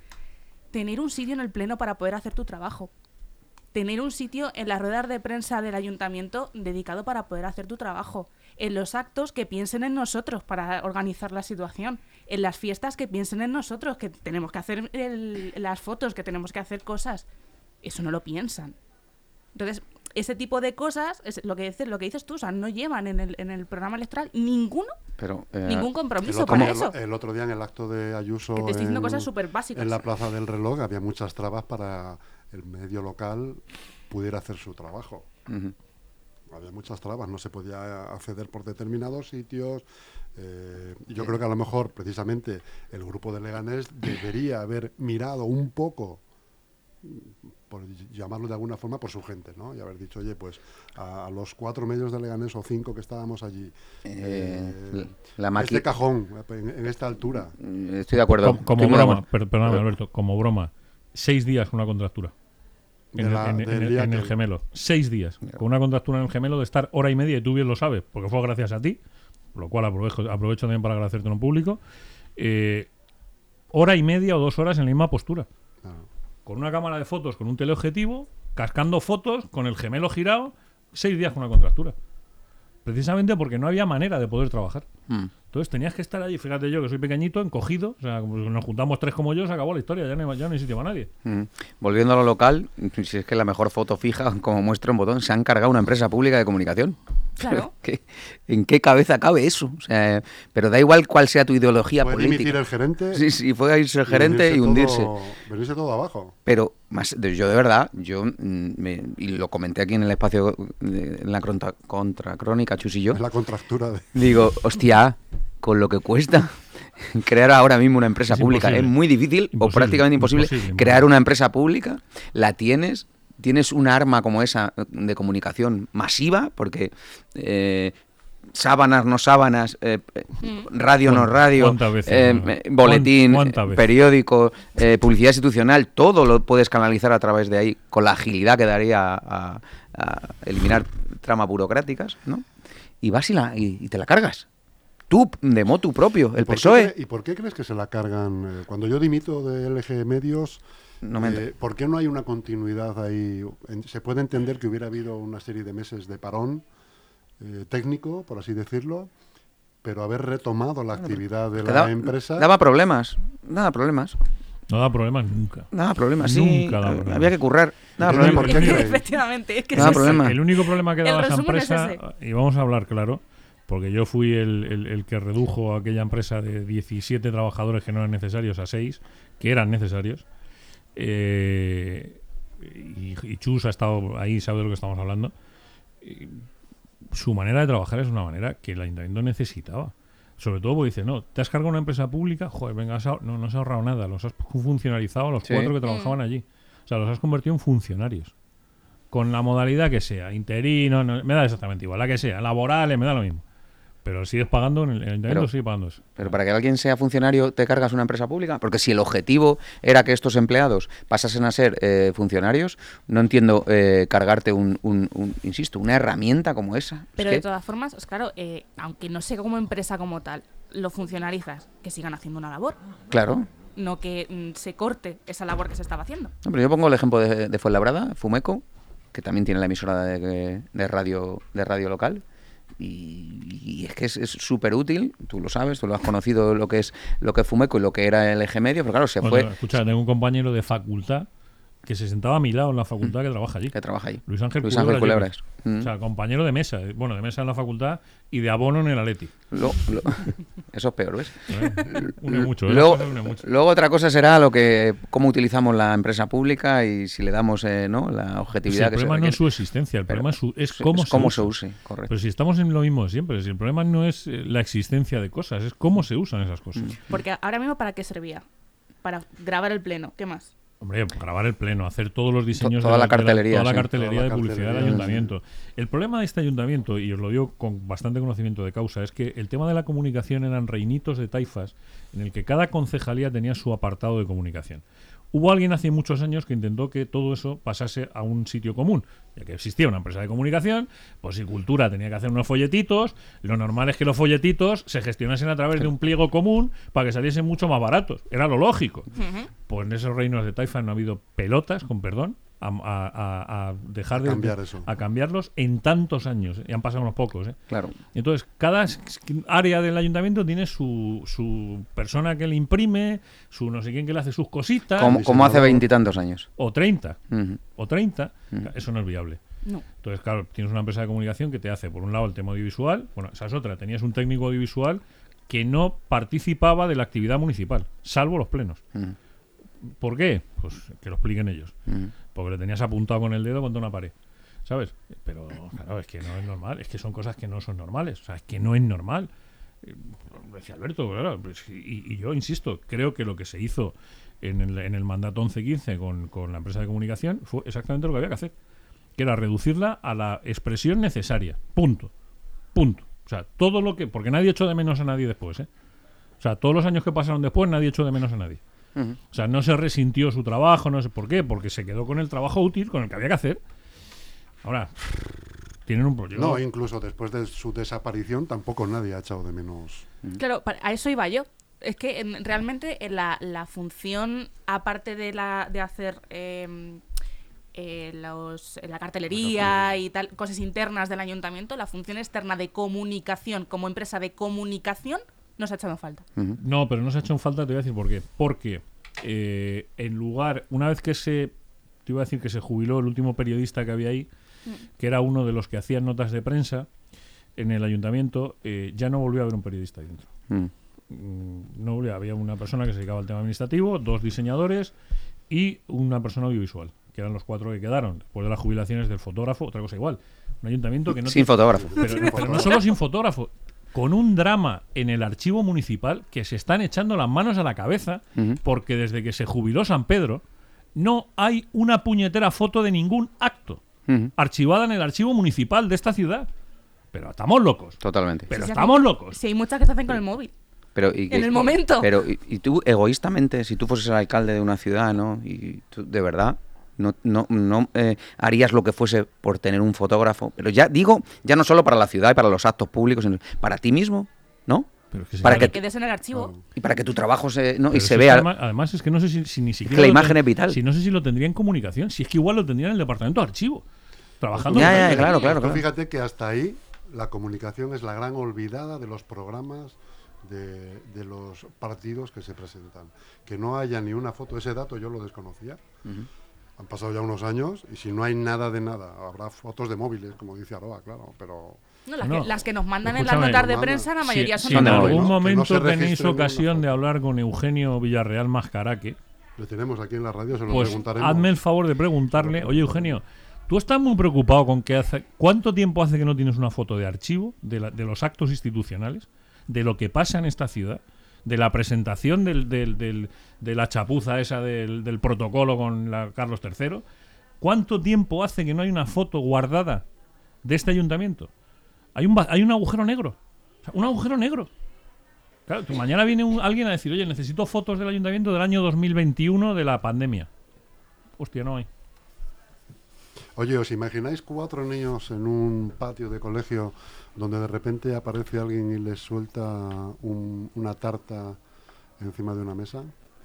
Tener un sitio en el pleno para poder hacer tu trabajo tener un sitio en las ruedas de prensa del ayuntamiento dedicado para poder hacer tu trabajo, en los actos que piensen en nosotros para organizar la situación, en las fiestas que piensen en nosotros, que tenemos que hacer el- las fotos, que tenemos que hacer cosas. Eso no lo piensan. Entonces, ese tipo de cosas, es lo que dices, lo que dices tú, o sea, no llevan en el, en el programa electoral ninguno, Pero, eh, ningún compromiso otro, para eso. el otro día en el acto de Ayuso Que te estoy diciendo en, cosas súper básicas. en la Plaza del Reloj había muchas trabas para el medio local pudiera hacer su trabajo. Había muchas trabas, no se podía acceder por determinados sitios. eh, yo creo que a lo mejor, precisamente, el grupo de Leganés debería haber mirado un poco, por llamarlo de alguna forma, por su gente, ¿no? Y haber dicho, oye, pues a, a los cuatro medios de Leganés o cinco que estábamos allí, Eh, eh, la este cajón, en, en esta altura, Mm, Estoy de acuerdo. como, Estoy broma, per- perdóname Alberto, como broma, seis días con una contractura. En, el- la- en- en el- gemelo. Seis días. Con una contractura en el gemelo de estar hora y media, y tú bien lo sabes, porque fue gracias a ti, lo cual aprovecho, aprovecho también para agradecerte en público. eh, hora y media o dos horas en la misma postura. claro. Con una cámara de fotos, con un teleobjetivo, cascando fotos, con el gemelo girado, seis días con una contractura. Precisamente porque no había manera de poder trabajar. Mm. Entonces tenías que estar allí, fíjate yo que soy pequeñito, encogido, o sea, como nos juntamos tres como yo, se acabó la historia, ya no hay, ya no hay sitio para nadie. Mm. Volviendo a lo local, si es que la mejor foto fija, (laughs) como muestra un botón, se han cargado una empresa pública de comunicación. Claro. (laughs) ¿Qué- ¿En qué cabeza cabe eso? O sea, pero da igual cuál sea tu ideología Puede política. el gerente Sí, sí, fue a irse el gerente y hundirse. todo- venirse todo abajo. Pero más, yo de verdad, yo mm, me- y lo comenté aquí en el espacio, de- en la contra, contracrónica, Chus y yo, Es la contractura de... (laughs) digo, hostia, con lo que cuesta (laughs) crear ahora mismo una empresa Es pública, es muy difícil o Imposible, prácticamente imposible, imposible, crear una empresa pública, la tienes, tienes un arma como esa de comunicación masiva, porque eh, sábanas, no sábanas, eh, eh, radio, no ¿Cuántas- radio, veces, eh, no? eh, boletín, periódico, eh, publicidad institucional, todo lo puedes canalizar a través de ahí, con la agilidad que daría a, a eliminar tramas burocráticas, ¿no? Y vas y, la, y, y te la cargas. Tú, de motu propio, el ¿Y qué PSOE. ¿Y por qué crees que se la cargan? cuando yo dimito de LG Medios, No me eh, ¿por qué no hay una continuidad ahí? Se puede entender que hubiera habido una serie de meses de parón eh, técnico, por así decirlo, pero haber retomado la actividad de la daba, empresa... daba problemas, daba problemas, No da problemas nunca. daba problemas, sí, Nunca daba problemas. había que currar, daba ¿Por qué? problemas. ¿Por qué? (laughs) Efectivamente, es que Nada, es problema. El único problema que daba esa es empresa, y vamos a hablar claro, porque yo fui el, el- el que redujo a aquella empresa de 17 trabajadores que no eran necesarios a 6, que eran necesarios. Eh, y, y Chus ha estado ahí, sabe de lo que estamos hablando. Y su manera de trabajar es una manera que el ayuntamiento necesitaba. Sobre todo porque dice, no, te has cargado una empresa pública, joder, venga, has no, no has ahorrado nada, los has funcionalizado a los Sí. cuatro que trabajaban allí. O sea, los has convertido en funcionarios con la modalidad que sea, interino, no- me da exactamente igual, la que sea, laborales, me da lo mismo. Pero sigues pagando, en el, ayuntamiento sigue pagando eso. Pero para que alguien sea funcionario, ¿te cargas una empresa pública? Porque si el objetivo era que estos empleados pasasen a ser eh, funcionarios, no entiendo eh, cargarte un, un- un- insisto, una herramienta como esa. Es Pero que- de todas formas, es claro, eh, aunque no sea como empresa como tal, lo funcionarizas, que sigan haciendo una labor, Claro. no que mm, se corte esa labor que se estaba haciendo. No, pero yo pongo el ejemplo de, de Fuenlabrada, Fumeco, que también tiene la emisora de, de radio, de radio local. Y, y es que es súper útil, tú lo sabes, tú lo has conocido lo que es lo que es Fumeco y lo que era el eje medio, pero claro, se fue escucha, tengo un compañero de facultad que se sentaba a mi lado en la facultad que trabaja allí. que trabaja ahí. Luis Ángel, Luis Ángel Culebras. Mm. O sea, compañero de mesa, eh, bueno, de mesa en la facultad y de abono en el Atleti. Lo- lo- (laughs) eso es peor, ¿ves? ¿eh? Une mucho, ¿eh? Luego, unen mucho. luego otra cosa será lo que cómo utilizamos la empresa pública y si le damos eh, ¿no? la objetividad el que se problema no es su existencia, el Pero problema es, su- es cómo, es se, cómo usa. se use, correcto. Pero si estamos en lo mismo de siempre, si el problema no es eh, la existencia de cosas, es cómo se usan esas cosas. Mm. Porque ahora mismo, ¿para qué servía? Para grabar el pleno, ¿qué más? Hombre, grabar el pleno, hacer todos los diseños toda de la cartelería, toda la sí. cartelería Toda la de publicidad del ayuntamiento. El problema de este ayuntamiento, y os lo digo con bastante conocimiento de causa, es que el tema de la comunicación eran reinitos de taifas en el que cada concejalía tenía su apartado de comunicación. Hubo alguien hace muchos años que intentó que todo eso pasase a un sitio común, ya que existía una empresa de comunicación, pues si Cultura tenía que hacer unos folletitos, lo normal es que los folletitos se gestionasen a través de un pliego común para que saliesen mucho más baratos. Era lo lógico. Pues en esos reinos de Taifa no ha habido pelotas, con perdón, a, a- a- a dejar de cambiar eso. a cambiarlos en tantos años. Y han pasado unos pocos. ¿eh? Claro. Entonces, cada área del ayuntamiento tiene su, su persona que le imprime, su no sé quién que le hace sus cositas, Como, como hace veintitantos años. o 30, Ujú. o 30. Mm. Eso no es viable. No. Entonces, claro, tienes una empresa de comunicación que te hace, por un lado, el tema audiovisual. Bueno, esa es otra. Tenías un técnico audiovisual que no participaba de la actividad municipal, salvo los plenos. Mm, ¿Por qué? Pues que lo expliquen ellos. Porque le tenías apuntado con el dedo contra una pared. ¿Sabes? Pero, claro, es que no es normal. Es que son cosas que no son normales. O sea, es que no es normal. Eh, lo decía Alberto, claro. pues, y, yo insisto, creo que lo que se hizo en el, en el mandato 11-15 con, con la empresa de comunicación fue exactamente lo que había que hacer. Que era reducirla a la expresión necesaria. Punto. Punto. O sea, todo lo que. Porque nadie echó de menos a nadie después, ¿eh? O sea, todos los años que pasaron después, nadie echó de menos a nadie. O sea, no se resintió su trabajo, no sé por qué, porque se quedó con el trabajo útil, con el que había que hacer. Ahora, tienen un problema. No, incluso después de su desaparición tampoco nadie ha echado de menos. Claro, a eso iba yo. Es que en- realmente en la, la función, aparte de la de hacer eh, eh, los, la cartelería y tal, cosas internas del ayuntamiento, la función externa de comunicación como empresa de comunicación nos ha echado en falta. No, pero no se ha hecho en falta, te voy a decir por qué. Porque eh, en lugar, una vez que se, te iba a decir que se jubiló el último periodista que había ahí, que era uno de los que hacían notas de prensa en el ayuntamiento, eh, ya no volvió a haber un periodista ahí dentro. Mm. Mm, no volvió, había una persona que se dedicaba al tema administrativo, dos diseñadores y una persona audiovisual, que eran los cuatro que quedaron. Después de las jubilaciones del fotógrafo, otra cosa igual. Un ayuntamiento que no Sin tiene- fotógrafo. pero, pero no solo sin fotógrafo, con un drama en el archivo municipal que se están echando las manos a la cabeza porque desde que se jubiló San Pedro no hay una puñetera foto de ningún acto archivada en el archivo municipal de esta ciudad. Pero estamos locos. Totalmente. Pero Sí, estamos locos. Sí, hay muchas que se hacen con el móvil. Pero, y En el momento. Pero, y, y tú, egoístamente, si tú fueses el alcalde de una ciudad, ¿no? Y tú, de verdad, no, no, no eh, harías lo que fuese por tener un fotógrafo. Pero ya digo, ya no solo para la ciudad y para los actos públicos, sino para ti mismo, ¿no? Pero que Para que- Que quedes en el archivo. Claro. Y para que tu trabajo se, ¿no? Y si se es que vea. Además, además es que no sé si, si ni siquiera. la lo imagen ten- es vital. Si no sé si lo tendría en comunicación. Si es que igual lo tendría en el departamento de archivo. Trabajando. Ya, ya, gente. claro, claro. fíjate que hasta ahí la comunicación es la gran olvidada de los programas de, de los partidos que se presentan. Que no haya ni una foto, ese dato yo lo desconocía. Han pasado ya unos años y si no hay nada de nada, habrá fotos de móviles, como dice Aroa, claro, pero No, las, No. que, las que nos mandan en las notas de prensa, la Si- mayoría si, son de en algún ¿no? Que no momento tenéis ocasión de hablar con Eugenio Villarreal Mascaraque, le tenemos aquí en la radio, se lo pues preguntaremos. hazme el favor de preguntarle, oye Eugenio, tú estás muy preocupado con qué hace, cuánto tiempo hace que no tienes una foto de archivo de, la- de los actos institucionales, de lo que pasa en esta ciudad, de la presentación del, del- de la chapuza esa del, protocolo con la Carlos III, ¿cuánto tiempo hace que no hay una foto guardada de este ayuntamiento? Hay un, hay un agujero negro, un agujero negro. Mañana viene un- alguien a decir, oye, necesito fotos del ayuntamiento del año 2021 de la pandemia. Hostia, no hay. Oye, ¿os imagináis cuatro niños en un patio de colegio donde de repente aparece alguien y les suelta un- una tarta encima de una mesa? (laughs)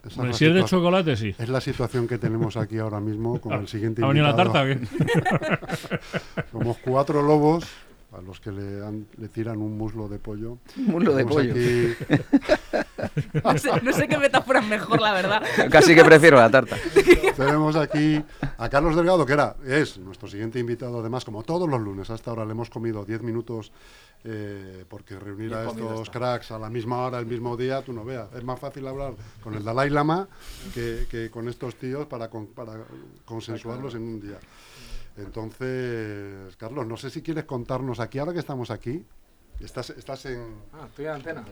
Esa es Hombre, la si es de chocolate, sí. Es la situación que tenemos aquí ahora mismo con el siguiente ¿Ha venido la invitado. tarta o qué? (laughs) (laughs) Somos cuatro lobos a los que le, han- le tiran un muslo de pollo. Muslo de pollo. aquí- (laughs) No sé, no sé qué metáfora es mejor, la verdad. Casi que prefiero la tarta. (laughs) tenemos aquí a Carlos Delgado, que era, es nuestro siguiente invitado, además, como todos los lunes. Hasta ahora le hemos comido 10 minutos eh, porque reunir a estos cracks a la misma hora, el mismo día, tú no veas. Es más fácil hablar con el Dalai Lama que, que con estos tíos para, con- para consensuarlos en un día. Entonces, Carlos, no sé si quieres contarnos aquí, ahora que estamos aquí, estás, estás en... Ah, estoy en antena.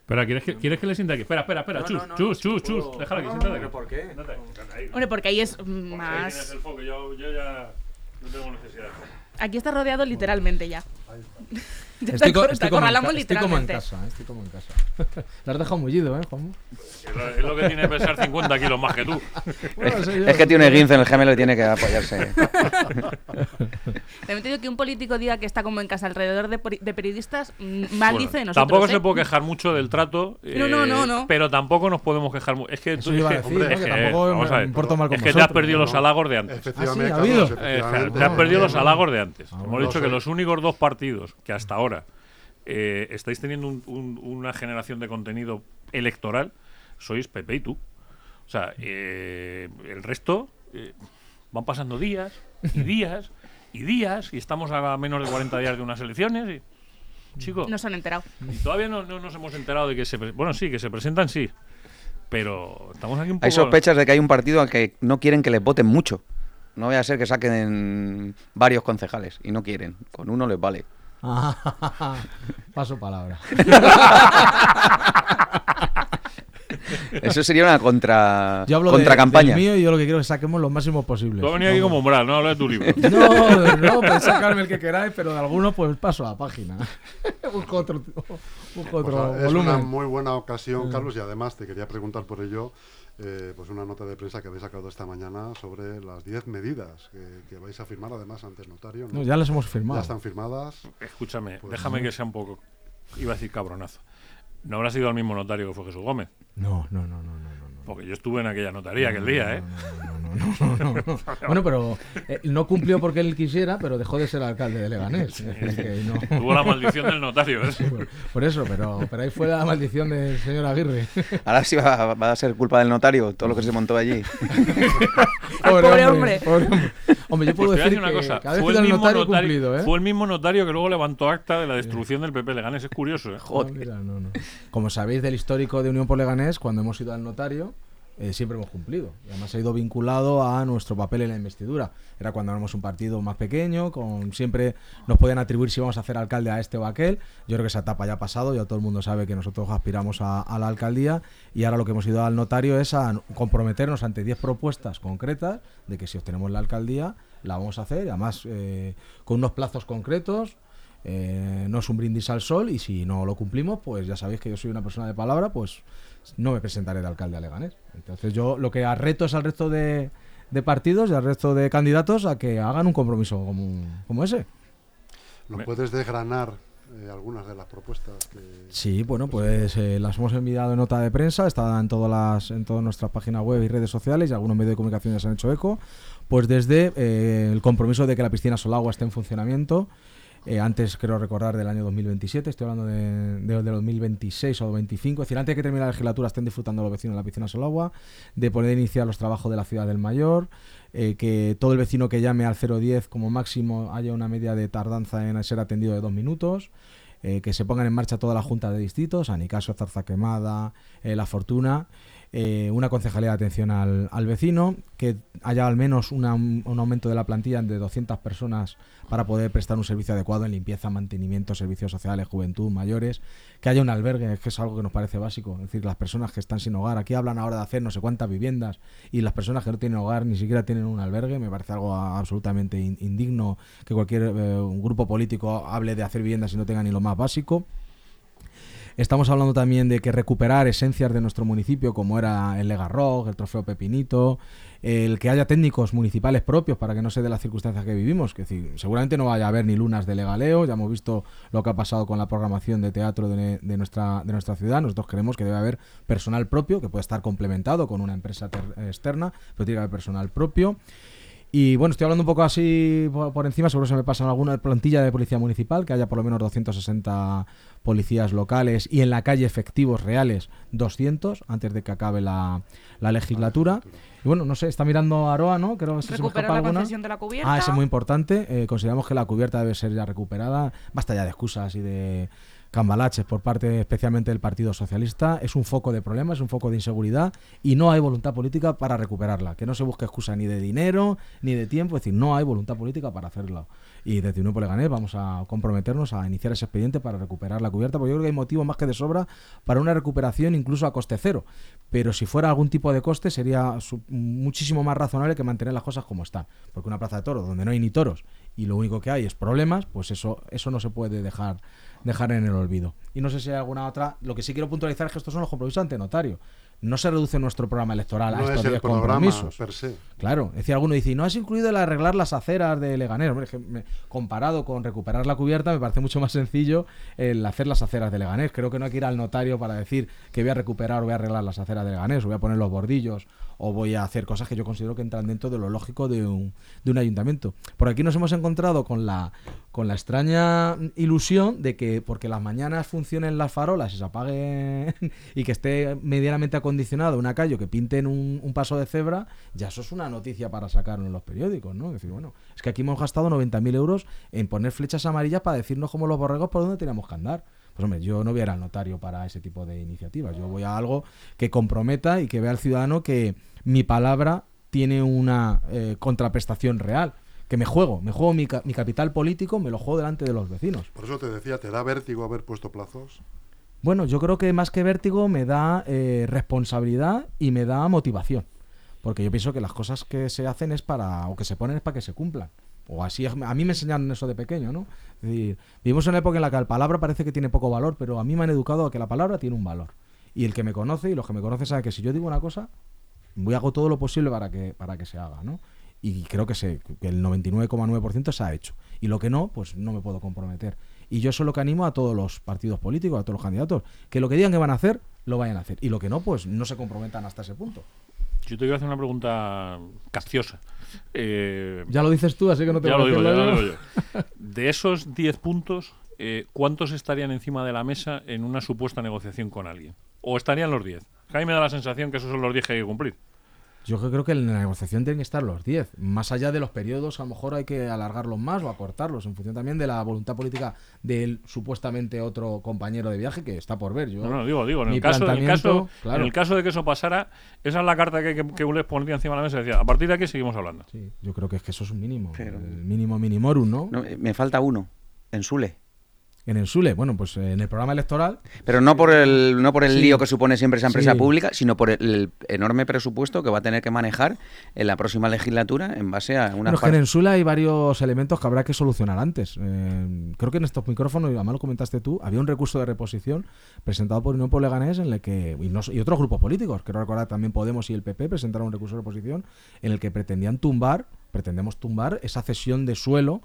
Espera, ¿quieres que, ¿quieres que le siente aquí? Espera, espera, espera. No, chus, no, no, chus, chus, chus. puedo- Déjala aquí, No, siéntate ¿pero aquí. por qué? Ahí. Hombre, porque ahí es ahí más... el foco, yo, yo ya no tengo necesidad de foco. Aquí está rodeado literalmente ya. ya (laughs) (laughs) Estoy, co- estoy como en ca- estoy como en casa, eh, estoy como en casa. (laughs) Lo has dejado mullido, ¿eh, Juan? Es lo- Es lo que tiene pesar 50 kilos más que tú. (laughs) Es, es que tiene guince en el gemelo y tiene que apoyarse. También te digo que un político diga que está como en casa alrededor de, de periodistas, mm, mal Bueno, dice de nosotros. tampoco ¿eh? se puede quejar mucho del trato. No, no, no, no. Pero tampoco nos podemos quejar mucho. Es que Eso tú- iba a es que- decir, es ¿no? Que que, tampoco me importo mal con Es que te has vosotros, perdido ¿no? los halagos de antes. Efectivamente, ¿ha Carlos, habido? Eh, efectivamente. te has perdido los halagos de antes. Ah, Hemos bueno. dicho que los únicos dos partidos que hasta ahora eh, estáis teniendo un- un- una generación de contenido electoral sois Pepe y tú. O sea, eh, el resto, eh, van pasando días y (laughs) días y días y estamos a menos de 40 días de unas elecciones y, chico, No se han enterado. y todavía no, no nos hemos enterado de que se... Bueno, sí, que se presentan, sí. Pero estamos aquí un poco... Hay sospechas de que hay un partido al que no quieren que les voten mucho. No vaya a ser que saquen varios concejales y no quieren. Con uno les vale. (laughs) Paso palabra. (laughs) Eso sería una contra, Yo hablo de- mío y yo lo que quiero es que saquemos lo máximo posible. Tú venido aquí como umbral, no hablas de tu libro. (laughs) No, no, podéis sacarme el que queráis, pero de alguno pues paso a la página. busco otro, busco otro Pues, es una muy buena ocasión, Carlos, y además te quería preguntar por ello, eh, pues una nota de prensa que habéis sacado esta mañana sobre las 10 medidas que, que vais a firmar, además ante el notario. ¿no? No, ya las hemos Ya firmado. están firmadas. Escúchame, Pues déjame que sea un poco... Iba a decir cabronazo. No habrá sido el mismo notario que fue Jesús Gómez. No, no, no, no, no. no. Porque yo estuve en aquella notaría aquel día, ¿eh? No, no, no, no, no, (laughs) no. Bueno, pero eh, no cumplió porque él quisiera, pero dejó de ser alcalde de Leganés. Es decir, que no- Tuvo la maldición del notario, ¿eh? por, por eso, pero, pero ahí fue la maldición del señor Aguirre. (laughs) Ahora sí va, va a ser culpa del notario, todo lo que se montó allí. (laughs) pobre hombre. pobre hombre. Hombre, yo Pues puedo a decir decir una que cosa. cada vez Fue el, mismo notario notario, cumplido, ¿eh? fue el mismo notario que luego levantó acta de la destrucción del PP Leganés. Es curioso, ¿eh? Ah, mira, no, no. Como sabéis del histórico de Unión por Leganés, cuando hemos ido al notario, eh, siempre hemos cumplido. Además ha ido vinculado a nuestro papel en la investidura. Era cuando éramos un partido más pequeño, con siempre nos podían atribuir si vamos a hacer alcalde a este o a aquel. Yo creo que esa etapa ya ha pasado, ya todo el mundo sabe que nosotros aspiramos a, la alcaldía y ahora lo que hemos ido al notario es a comprometernos ante 10 propuestas concretas de que si obtenemos la alcaldía la vamos a hacer, además eh, con unos plazos concretos, eh, no es un brindis al sol y si no lo cumplimos, pues ya sabéis que yo soy una persona de palabra, pues no me presentaré de alcalde a Leganés. Entonces yo lo que reto es al resto de, de partidos y al resto de candidatos a que hagan un compromiso como, como ese. ¿Nos Me- puedes desgranar eh, algunas de las propuestas que... Sí, bueno, pues eh, las hemos enviado en nota de prensa, está en todas las, en todas nuestras páginas web y redes sociales y algunos medios de comunicación ya se han hecho eco. Pues desde eh, el compromiso de que la piscina Solagua esté en funcionamiento, eh, antes creo recordar del año 2027, estoy hablando de, de, de 2026 o 2025, es decir, antes de que termine la legislatura estén disfrutando los vecinos de la piscina Solagua, de poder iniciar los trabajos de la ciudad del Mayor, eh, que todo el vecino que llame al 010 como máximo haya una media de tardanza en ser atendido de dos minutos, eh, que se pongan en marcha toda la junta de distritos, Anicaso, Zarza Quemada, La Fortuna, eh, una concejalía de atención al, al vecino, que haya al menos un aumento de la plantilla de 200 personas para poder prestar un servicio adecuado en limpieza, mantenimiento, servicios sociales, juventud, mayores, que haya un albergue, que es algo que nos parece básico, es decir, las personas que están sin hogar, aquí hablan ahora de hacer no sé cuántas viviendas y las personas que no tienen hogar ni siquiera tienen un albergue, me parece algo absolutamente in- indigno que cualquier eh, un grupo político hable de hacer viviendas y no tenga ni lo más básico. Estamos hablando también de que recuperar esencias de nuestro municipio, como era el Legarrog, el Trofeo Pepinito, el que haya técnicos municipales propios para que no se dé las circunstancias que vivimos. Que decir, seguramente no vaya a haber ni lunas de legaleo, ya hemos visto lo que ha pasado con la programación de teatro de, de nuestra, de nuestra ciudad. Nosotros creemos que debe haber personal propio, que puede estar complementado con una empresa ter- externa, pero tiene que haber personal propio. Y bueno, estoy hablando un poco así por, por encima, seguro se me pasa alguna plantilla de policía municipal, que haya por lo menos 260 policías locales y en la calle efectivos reales 200 antes de que acabe la, la legislatura. Y bueno, no sé, está mirando a Aroa, ¿no? Creo que se Recuperar escapa la alguna. concesión de la cubierta. Ah, eso es muy importante. Eh, consideramos que la cubierta debe ser ya recuperada. Basta ya de excusas y de cambalaches por parte especialmente del Partido Socialista. Es un foco de problemas, es un foco de inseguridad y no hay voluntad política para recuperarla. Que no se busque excusa ni de dinero ni de tiempo. Es decir, no hay voluntad política para hacerlo. Y desde Unión Leganés vamos a comprometernos a iniciar ese expediente para recuperar la cubierta, porque yo creo que hay motivos más que de sobra para una recuperación incluso a coste cero. Pero si fuera algún tipo de coste sería muchísimo más razonable que mantener las cosas como están. Porque una plaza de toros donde no hay ni toros y lo único que hay es problemas, pues eso, eso no se puede dejar, dejar en el olvido. Y no sé si hay alguna otra. Lo que sí quiero puntualizar es que estos son los compromisos ante notario. No se reduce nuestro programa electoral a No estos es el 10 programa compromisos. per se. Claro, es decir, alguno dice, "Y no has incluido el arreglar las aceras de Leganés. Hombre, que me- comparado con recuperar la cubierta, me parece mucho más sencillo el hacer las aceras de Leganés. Creo que no hay que ir al notario para decir que voy a recuperar o voy a arreglar las aceras de Leganés, o voy a poner los bordillos, o voy a hacer cosas que yo considero que entran dentro de lo lógico de un, de un ayuntamiento. Por aquí nos hemos encontrado con la, con la extraña ilusión de que porque las mañanas funcionen las farolas y se apaguen (laughs) y que esté medianamente acondicionado acondicionado, una calle, que pinten un, paso de cebra, ya eso es una noticia para sacarlo en los periódicos, ¿no? Es decir, bueno, es que aquí hemos gastado 90.000 euros en poner flechas amarillas para decirnos como los borregos por dónde tenemos que andar. Pues hombre, yo no voy a ir al notario para ese tipo de iniciativas. Yo voy a algo que comprometa y que vea al ciudadano que mi palabra tiene una eh, contraprestación real. Que me juego, me juego mi, mi capital político, me lo juego delante de los vecinos. Por eso te decía, ¿te da vértigo haber puesto plazos? Bueno, yo creo que más que vértigo me da eh, responsabilidad y me da motivación. Porque yo pienso que las cosas que se hacen es para, o que se ponen es para que se cumplan. O así, a mí me enseñaron eso de pequeño, ¿no? Es decir, vivimos en una época en la que la palabra parece que tiene poco valor, pero a mí me han educado a que la palabra tiene un valor. Y el que me conoce y los que me conocen saben que si yo digo una cosa, voy a hago todo lo posible para que, para que se haga, ¿no? Y creo que, se, que el 99,9% se ha hecho. Y lo que no, pues no me puedo comprometer. Y yo eso es lo que animo a todos los partidos políticos, a todos los candidatos, que lo que digan que van a hacer, lo vayan a hacer. Y lo que no, pues no se comprometan hasta ese punto. Yo te voy a hacer una pregunta capciosa. Eh, Ya lo dices tú, así que no te ya voy lo a digo, decirlo ya lo digo yo. (laughs) De esos 10 puntos, eh, ¿cuántos estarían encima de la mesa en una supuesta negociación con alguien? ¿O estarían los 10? Que a mí me da la sensación que esos son los 10 que hay que cumplir. Yo creo que en la negociación tienen que estar los 10. Más allá de los periodos, a lo mejor hay que alargarlos más o acortarlos, en función también de la voluntad política del supuestamente otro compañero de viaje que está por ver. Yo, No, no, digo, digo, en el, caso, en, el, caso, claro. en el caso de que eso pasara, esa es la carta que, que, que les ponía encima de la mesa y decía, a partir de aquí seguimos hablando. Sí, yo creo que es que eso es un mínimo. Pero- El mínimo minimorum, ¿no? No, eh, me falta uno, en Sule. En el SULE, bueno, pues eh, en el programa electoral, Pero no por el, no por el Sí. lío que supone siempre esa empresa Sí. pública, sino por el, enorme presupuesto que va a tener que manejar en la próxima legislatura en base a una Bueno, es que en el SULE hay varios elementos que habrá que solucionar antes. Eh, creo que en estos micrófonos, y además lo comentaste tú, había un recurso de reposición presentado por Unión por Leganés en el que, y, no- y otros grupos políticos, quiero recordar también Podemos y el PP presentaron un recurso de reposición en el que pretendían tumbar, pretendemos tumbar esa cesión de suelo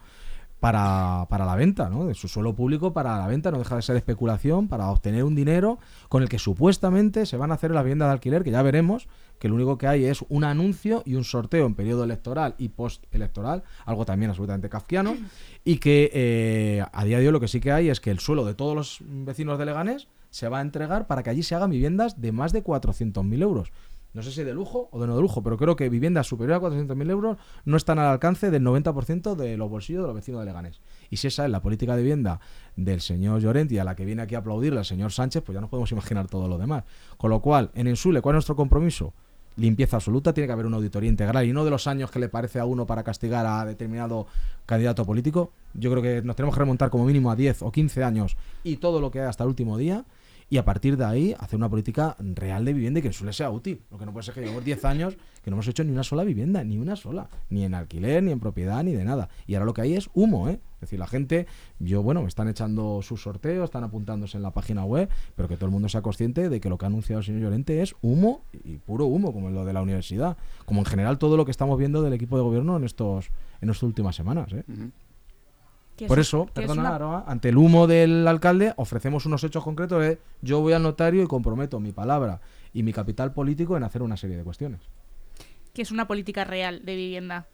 para, para la venta, ¿no? De su suelo público para la venta, no deja de ser especulación, para obtener un dinero con el que supuestamente se van a hacer las viviendas de alquiler, que ya veremos que lo único que hay es un anuncio y un sorteo en periodo electoral y postelectoral, algo también absolutamente kafkiano, y que eh, a día de hoy lo que sí que hay es que el suelo de todos los vecinos de Leganés se va a entregar para que allí se hagan viviendas de más de 400.000 euros. No sé si de lujo o de no de lujo, pero creo que viviendas superiores a 400.000 euros no están al alcance del 90% de los bolsillos de los vecinos de Leganés. Y si esa es la política de vivienda del señor Llorente y a la que viene aquí a aplaudirle el señor Sánchez, pues ya nos podemos imaginar todo lo demás. Con lo cual, en Ensule, ¿cuál es nuestro compromiso? Limpieza absoluta, tiene que haber una auditoría integral y no de los años que le parece a uno para castigar a determinado candidato político. Yo creo que nos tenemos que remontar como mínimo a 10 o 15 años y todo lo que hay hasta el último día y a partir de ahí hacer una política real de vivienda y que en Sule sea útil. Lo que no puede ser que llevamos 10 años que no hemos hecho ni una sola vivienda, ni una sola, ni en alquiler, ni en propiedad, ni de nada. Y ahora lo que hay es humo, ¿eh? Es decir, la gente, yo, bueno, me están echando sus sorteos, están apuntándose en la página web, pero que todo el mundo sea consciente de que lo que ha anunciado el señor Llorente es humo y puro humo, como lo de la universidad, como en general todo lo que estamos viendo del equipo de gobierno en estos en estas últimas semanas, ¿eh? Por es- eso, es perdona, una- Aroa, ante el humo del alcalde, ofrecemos unos hechos concretos de yo voy al notario y comprometo mi palabra y mi capital político en hacer una serie de cuestiones. que es una política real de vivienda.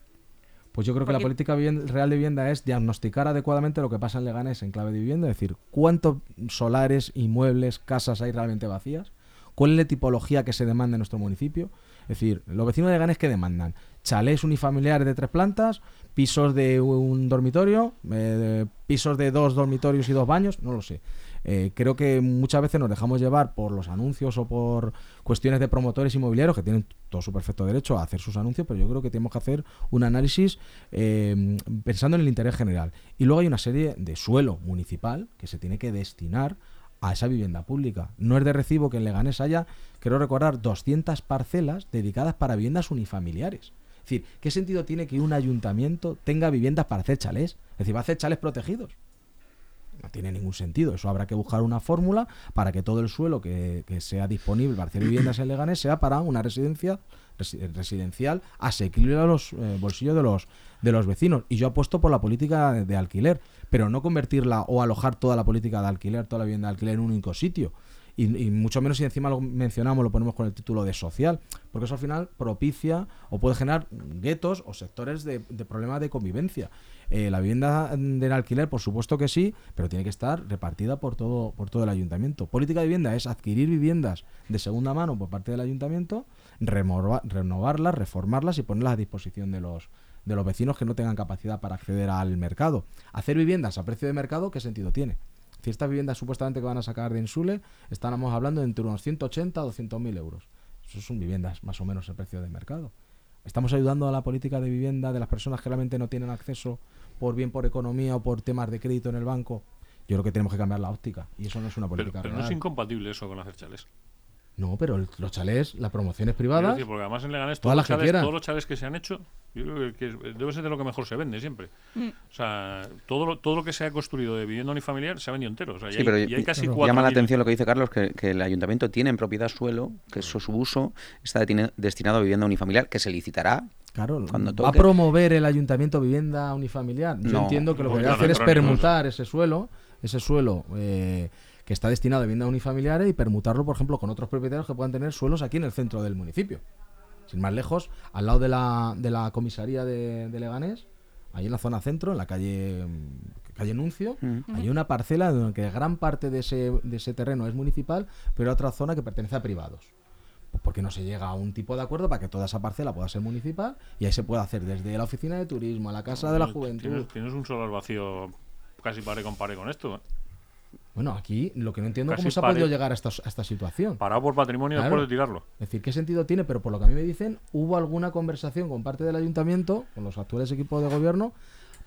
Pues yo creo que la política real de vivienda es diagnosticar adecuadamente lo que pasa en Leganés en clave de vivienda, es decir, cuántos solares, inmuebles, casas hay realmente vacías, cuál es la tipología que se demanda en nuestro municipio. Es decir, los vecinos de Leganés que demandan chalés unifamiliares de tres plantas, pisos de un dormitorio, eh, pisos de dos dormitorios y dos baños, no lo sé. Eh, creo que muchas veces nos dejamos llevar por los anuncios o por cuestiones de promotores inmobiliarios que tienen todo su perfecto derecho a hacer sus anuncios, pero yo creo que tenemos que hacer un análisis eh, pensando en el interés general. Y luego hay una serie de suelo municipal que se tiene que destinar a esa vivienda pública. No es de recibo que en Leganés haya, quiero recordar, 200 parcelas dedicadas para viviendas unifamiliares. Decir, ¿qué sentido tiene que un ayuntamiento tenga viviendas para hacer chalés? Es decir, va a hacer chalés protegidos. No tiene ningún sentido. Eso habrá que buscar una fórmula para que todo el suelo que, que sea disponible para hacer viviendas en Leganés sea para una residencia resi- residencial asequible a los eh, bolsillos de los de los vecinos. Y yo apuesto por la política de, de alquiler, pero no convertirla o alojar toda la política de alquiler, toda la vivienda de alquiler en un único sitio. Y, y mucho menos si encima lo mencionamos, lo ponemos con el título de social. porque eso al final propicia o puede generar guetos o sectores de, de problemas de convivencia. Eh, la vivienda del alquiler, por supuesto que sí, pero tiene que estar repartida por todo, por todo el ayuntamiento. Política de vivienda es adquirir viviendas de segunda mano por parte del ayuntamiento, renovarlas, reformarlas y ponerlas a disposición de los, de los vecinos que no tengan capacidad para acceder al mercado. Hacer viviendas a precio de mercado, ¿qué sentido tiene? Si estas viviendas supuestamente que van a sacar de Insule, estábamos hablando de entre unos 180 a 200 mil euros. Eso son viviendas más o menos el precio de mercado. Estamos ayudando a la política de vivienda de las personas que realmente no tienen acceso por bien por economía o por temas de crédito en el banco. Yo creo que tenemos que cambiar la óptica y eso no es una Pero, política pero no es incompatible eso con hacer chales. No, pero el- los chalés, las promociones Quiero privadas, decir, porque además en Leganés todos las los, quieran. todos los chales que se han hecho, yo creo que, que es- debe ser de lo que mejor se vende siempre. O sea, todo lo, todo lo que se ha construido de vivienda unifamiliar se ha vendido entero. O sea, y Sí, hay, pero y hay casi llama la atención lo que dice Carlos, que, que el ayuntamiento tiene en propiedad suelo, que eso, su uso está destinado a vivienda unifamiliar, que se licitará. claro, Cuando va a promover el ayuntamiento vivienda unifamiliar. Yo No. entiendo que lo que Pues debe ya hacer es permutar ese suelo, ese suelo eh, que está destinado a vivienda unifamiliares y permutarlo, por ejemplo, con otros propietarios que puedan tener suelos aquí en el centro del municipio. Sin más lejos, al lado de la, de la comisaría de, de Leganés, ahí en la zona centro, en la calle, calle Nuncio, hay una parcela donde gran parte de ese, de ese terreno es municipal, pero otra zona que pertenece a privados. Pues porque no se llega a un tipo de acuerdo para que toda esa parcela pueda ser municipal y ahí se puede hacer desde la oficina de turismo a la casa de la juventud. Tienes, tienes un solar vacío casi pare con pare con esto. ¿eh? Bueno, aquí lo que no entiendo es cómo se ha podido llegar a esta, a esta situación. Parado por patrimonio Claro. después de tirarlo. Es decir, ¿qué sentido tiene? Pero por lo que a mí me dicen, hubo alguna conversación con parte del ayuntamiento, con los actuales equipos de gobierno,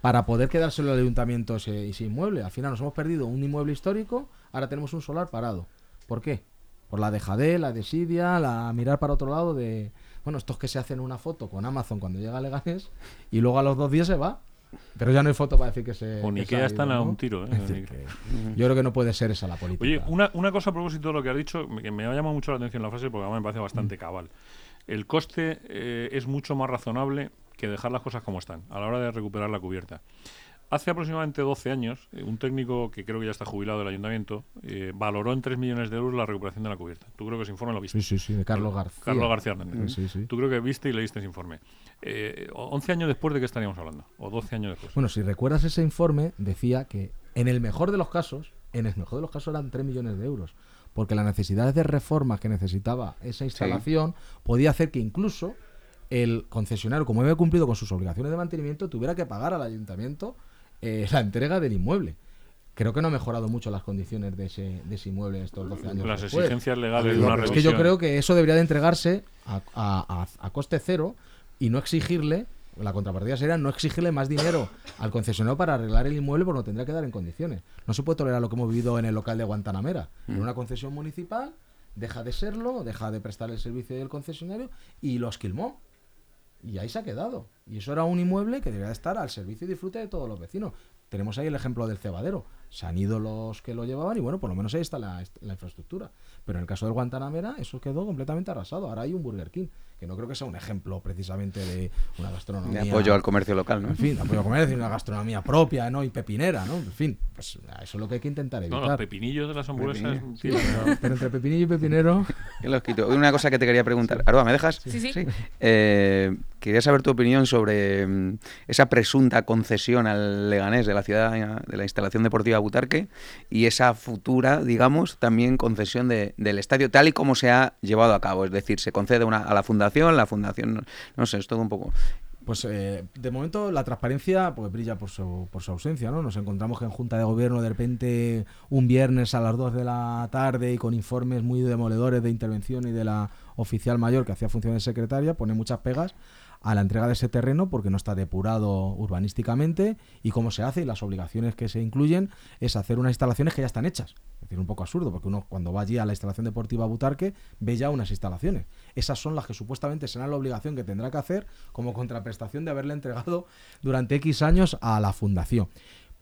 para poder quedárselo al ayuntamiento ese, ese inmueble. Al final nos hemos perdido un inmueble histórico, ahora tenemos un solar parado. ¿Por qué? Por la dejadez, la desidia, la mirar para otro lado de... Bueno, estos que se hacen una foto con Amazon cuando llega a Leganés y luego a los dos días se va. Pero ya no hay foto para decir que se... Con que Ikea están a un tiro. ¿eh? Yo creo que no puede ser esa la política. Oye, una, una cosa a propósito de lo que has dicho, que me ha llamado mucho la atención la frase porque además me parece Mm. bastante cabal. El coste eh, es mucho más razonable que dejar las cosas como están a la hora de recuperar la cubierta. Hace aproximadamente 12 años, eh, un técnico que creo que ya está jubilado del ayuntamiento eh, valoró en 3 millones de euros la recuperación de la cubierta. Tú creo que ese informe lo viste. Sí, sí, sí, de Carlos García. Carlos García Hernández. Sí, sí. Tú creo que viste y leíste ese informe. Eh, 11 años después de qué estaríamos hablando, o 12 años después. Bueno, si recuerdas ese informe, decía que en el mejor de los casos, en el mejor de los casos eran 3 millones de euros. Porque las necesidades de reformas que necesitaba esa instalación podía hacer que incluso el concesionario, como había cumplido con sus obligaciones de mantenimiento, tuviera que pagar al ayuntamiento eh, la entrega del inmueble. Creo que no ha mejorado mucho las condiciones de ese, de ese inmueble estos 12 años. Las después. exigencias legales de una es que yo creo que eso debería de entregarse a, a- a- a coste cero y no exigirle, la contrapartida sería no exigirle más dinero al concesionario para arreglar el inmueble porque lo tendría que dar en condiciones. No se puede tolerar lo que hemos vivido en el local de Guantanamera. En una concesión municipal deja de serlo, deja de prestar el servicio del concesionario y lo esquilmó. Y ahí se ha quedado. Y eso era un inmueble que debería estar al servicio y disfrute de todos los vecinos. Tenemos ahí el ejemplo del cebadero. Se han ido los que lo llevaban y bueno, por lo menos ahí está la, la infraestructura. Pero en el caso del Guantanamera, eso quedó completamente arrasado. Ahora hay un Burger King, que no creo que sea un ejemplo precisamente de una gastronomía. De apoyo al comercio local, ¿no? En fin, apoyo al comercio, una gastronomía propia, ¿no? Y pepinera, ¿no? En fin, pues eso es lo que hay que intentar No, evitar. los pepinillos de las hamburguesas. Pepinillo. tío, pero, pero entre pepinillo y pepinero. (laughs) Yo los quito. Una cosa que te quería preguntar. Aroa, ¿me dejas? Sí, sí. Eh, quería saber tu opinión sobre mm, esa presunta concesión al Leganés de la ciudad de la instalación deportiva Butarque y esa futura, digamos, también concesión de- del estadio, tal y como se ha llevado a cabo. Es decir, se concede una, a la fundación, la fundación, no sé, es todo un poco. Pues eh, de momento la transparencia pues brilla por su, por su ausencia, ¿no? Nos encontramos que en Junta de Gobierno de repente un viernes a las 2 de la tarde y con informes muy demoledores de intervención y de la oficial mayor que hacía función de secretaria pone muchas pegas a la entrega de ese terreno porque no está depurado urbanísticamente y cómo se hace y las obligaciones que se incluyen es hacer unas instalaciones que ya están hechas. Es decir, un poco absurdo porque uno cuando va allí a la instalación deportiva Butarque ve ya unas instalaciones. Esas son las que supuestamente serán la obligación que tendrá que hacer como contraprestación de haberle entregado durante X años a la fundación.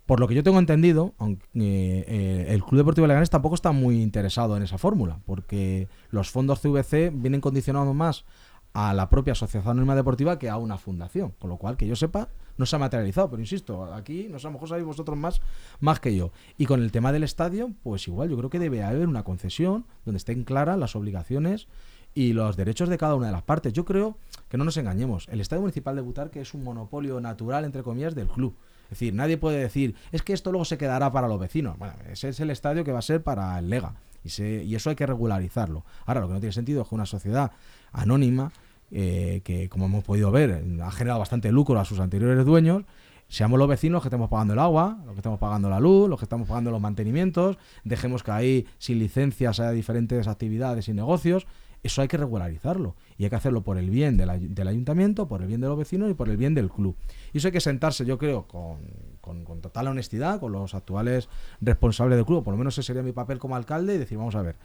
Por lo que yo tengo entendido, aunque eh, el Club Deportivo Leganés tampoco está muy interesado en esa fórmula, porque los fondos CVC vienen condicionados más a la propia asociación anónima deportiva que a una fundación, con lo cual que yo sepa no se ha materializado, pero insisto, aquí no sé, a lo mejor sabéis vosotros más más que yo. Y con el tema del estadio, pues igual yo creo que debe haber una concesión donde estén claras las obligaciones y los derechos de cada una de las partes. Yo creo que no nos engañemos. El Estadio Municipal de Butarque es un monopolio natural, entre comillas, del club. Es decir, nadie puede decir, es que esto luego se quedará para los vecinos. Bueno, ese es el estadio que va a ser para el Lega. Y, se- y eso hay que regularizarlo. Ahora, lo que no tiene sentido es que una sociedad anónima, eh, que como hemos podido ver, ha generado bastante lucro a sus anteriores dueños, seamos los vecinos que estemos pagando el agua, los que estamos pagando la luz, los que estamos pagando los mantenimientos, dejemos que ahí sin licencias haya diferentes actividades y negocios. Eso hay que regularizarlo y hay que hacerlo por el bien ay- del ayuntamiento, por el bien de los vecinos y por el bien del club. Y eso hay que sentarse, yo creo, con, con- con total honestidad, con los actuales responsables del club, por lo menos ese sería mi papel como alcalde, y decir, vamos a ver,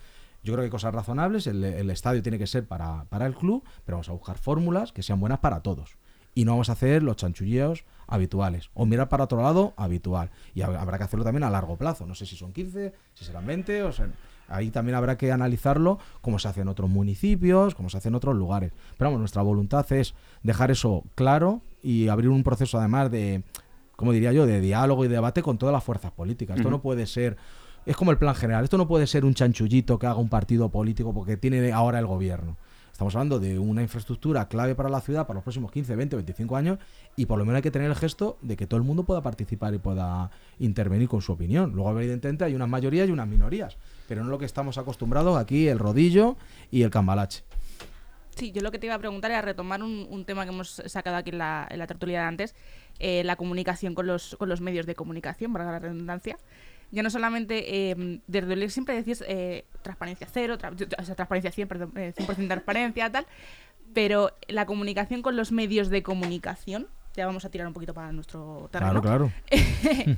yo creo que hay cosas razonables, el, el estadio tiene que ser para, para el club, pero vamos a buscar fórmulas que sean buenas para todos. Y no vamos a hacer los chanchullillos habituales. O mirar para otro lado habitual. Y hab- habrá que hacerlo también a largo plazo. No sé si son 15, si serán 20, o sea, ahí también habrá que analizarlo como se hace en otros municipios, como se hace en otros lugares. Pero vamos, nuestra voluntad es dejar eso claro y abrir un proceso además de, como diría yo, de diálogo y debate con todas las fuerzas políticas. Esto no puede ser es como el plan general. Esto no puede ser un chanchullito que haga un partido político porque tiene ahora el gobierno. Estamos hablando de una infraestructura clave para la ciudad para los próximos 15, 20, 25 años y por lo menos hay que tener el gesto de que todo el mundo pueda participar y pueda intervenir con su opinión. Luego, evidentemente, hay unas mayorías y unas minorías, pero no lo que estamos acostumbrados aquí, el rodillo y el cambalache. Sí, yo lo que te iba a preguntar era retomar un, tema que hemos sacado aquí en la, en la tertulia de antes, eh, la comunicación con los, con los medios de comunicación, para la redundancia. Ya no solamente, eh, desde el siempre decís eh, transparencia cero, tra- o sea, transparencia 100, perdón, eh, 100% transparencia, tal, pero la comunicación con los medios de comunicación, ya vamos a tirar un poquito para nuestro terreno. Claro, claro. (laughs)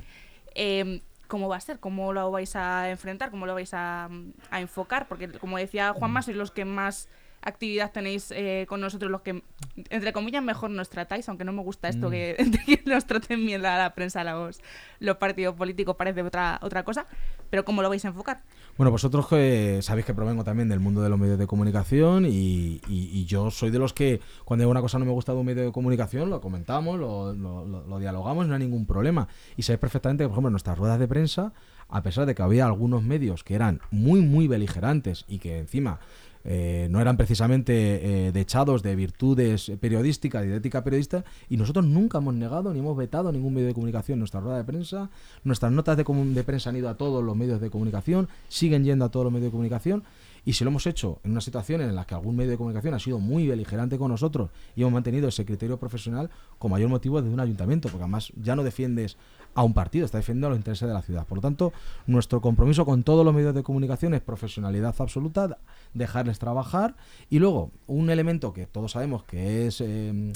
eh, ¿Cómo va a ser? ¿Cómo lo vais a enfrentar? ¿Cómo lo vais a, a enfocar? Porque, como decía Juanma, sois los que más actividad tenéis eh, con nosotros, los que, entre comillas, mejor nos tratáis, aunque no me gusta esto que, (laughs) de que nos traten bien la, la prensa, los, los partidos políticos, parece otra, otra cosa. Pero ¿cómo lo vais a enfocar? Bueno, vosotros que sabéis que provengo también del mundo de los medios de comunicación y, y- y yo soy de los que cuando una cosa no me gusta de un medio de comunicación lo comentamos, lo, lo- lo- lo dialogamos, no hay ningún problema. Y sabéis perfectamente que, por ejemplo, en nuestras ruedas de prensa, a pesar de que había algunos medios que eran muy, muy beligerantes y que encima eh, no eran precisamente eh, dechados de virtudes periodísticas de ética periodista, y nosotros nunca hemos negado ni hemos vetado ningún medio de comunicación nuestra rueda de prensa. Nuestras notas de, de prensa han ido a todos los medios de comunicación, siguen yendo a todos los medios de comunicación, y si lo hemos hecho en una situación en la que algún medio de comunicación ha sido muy beligerante con nosotros y hemos mantenido ese criterio profesional con mayor motivo desde un ayuntamiento, porque además ya no defiendes a un partido, está defendiendo los intereses de la ciudad. Por lo tanto, nuestro compromiso con todos los medios de comunicación es profesionalidad absoluta, dejarles trabajar y luego un elemento que todos sabemos que es eh,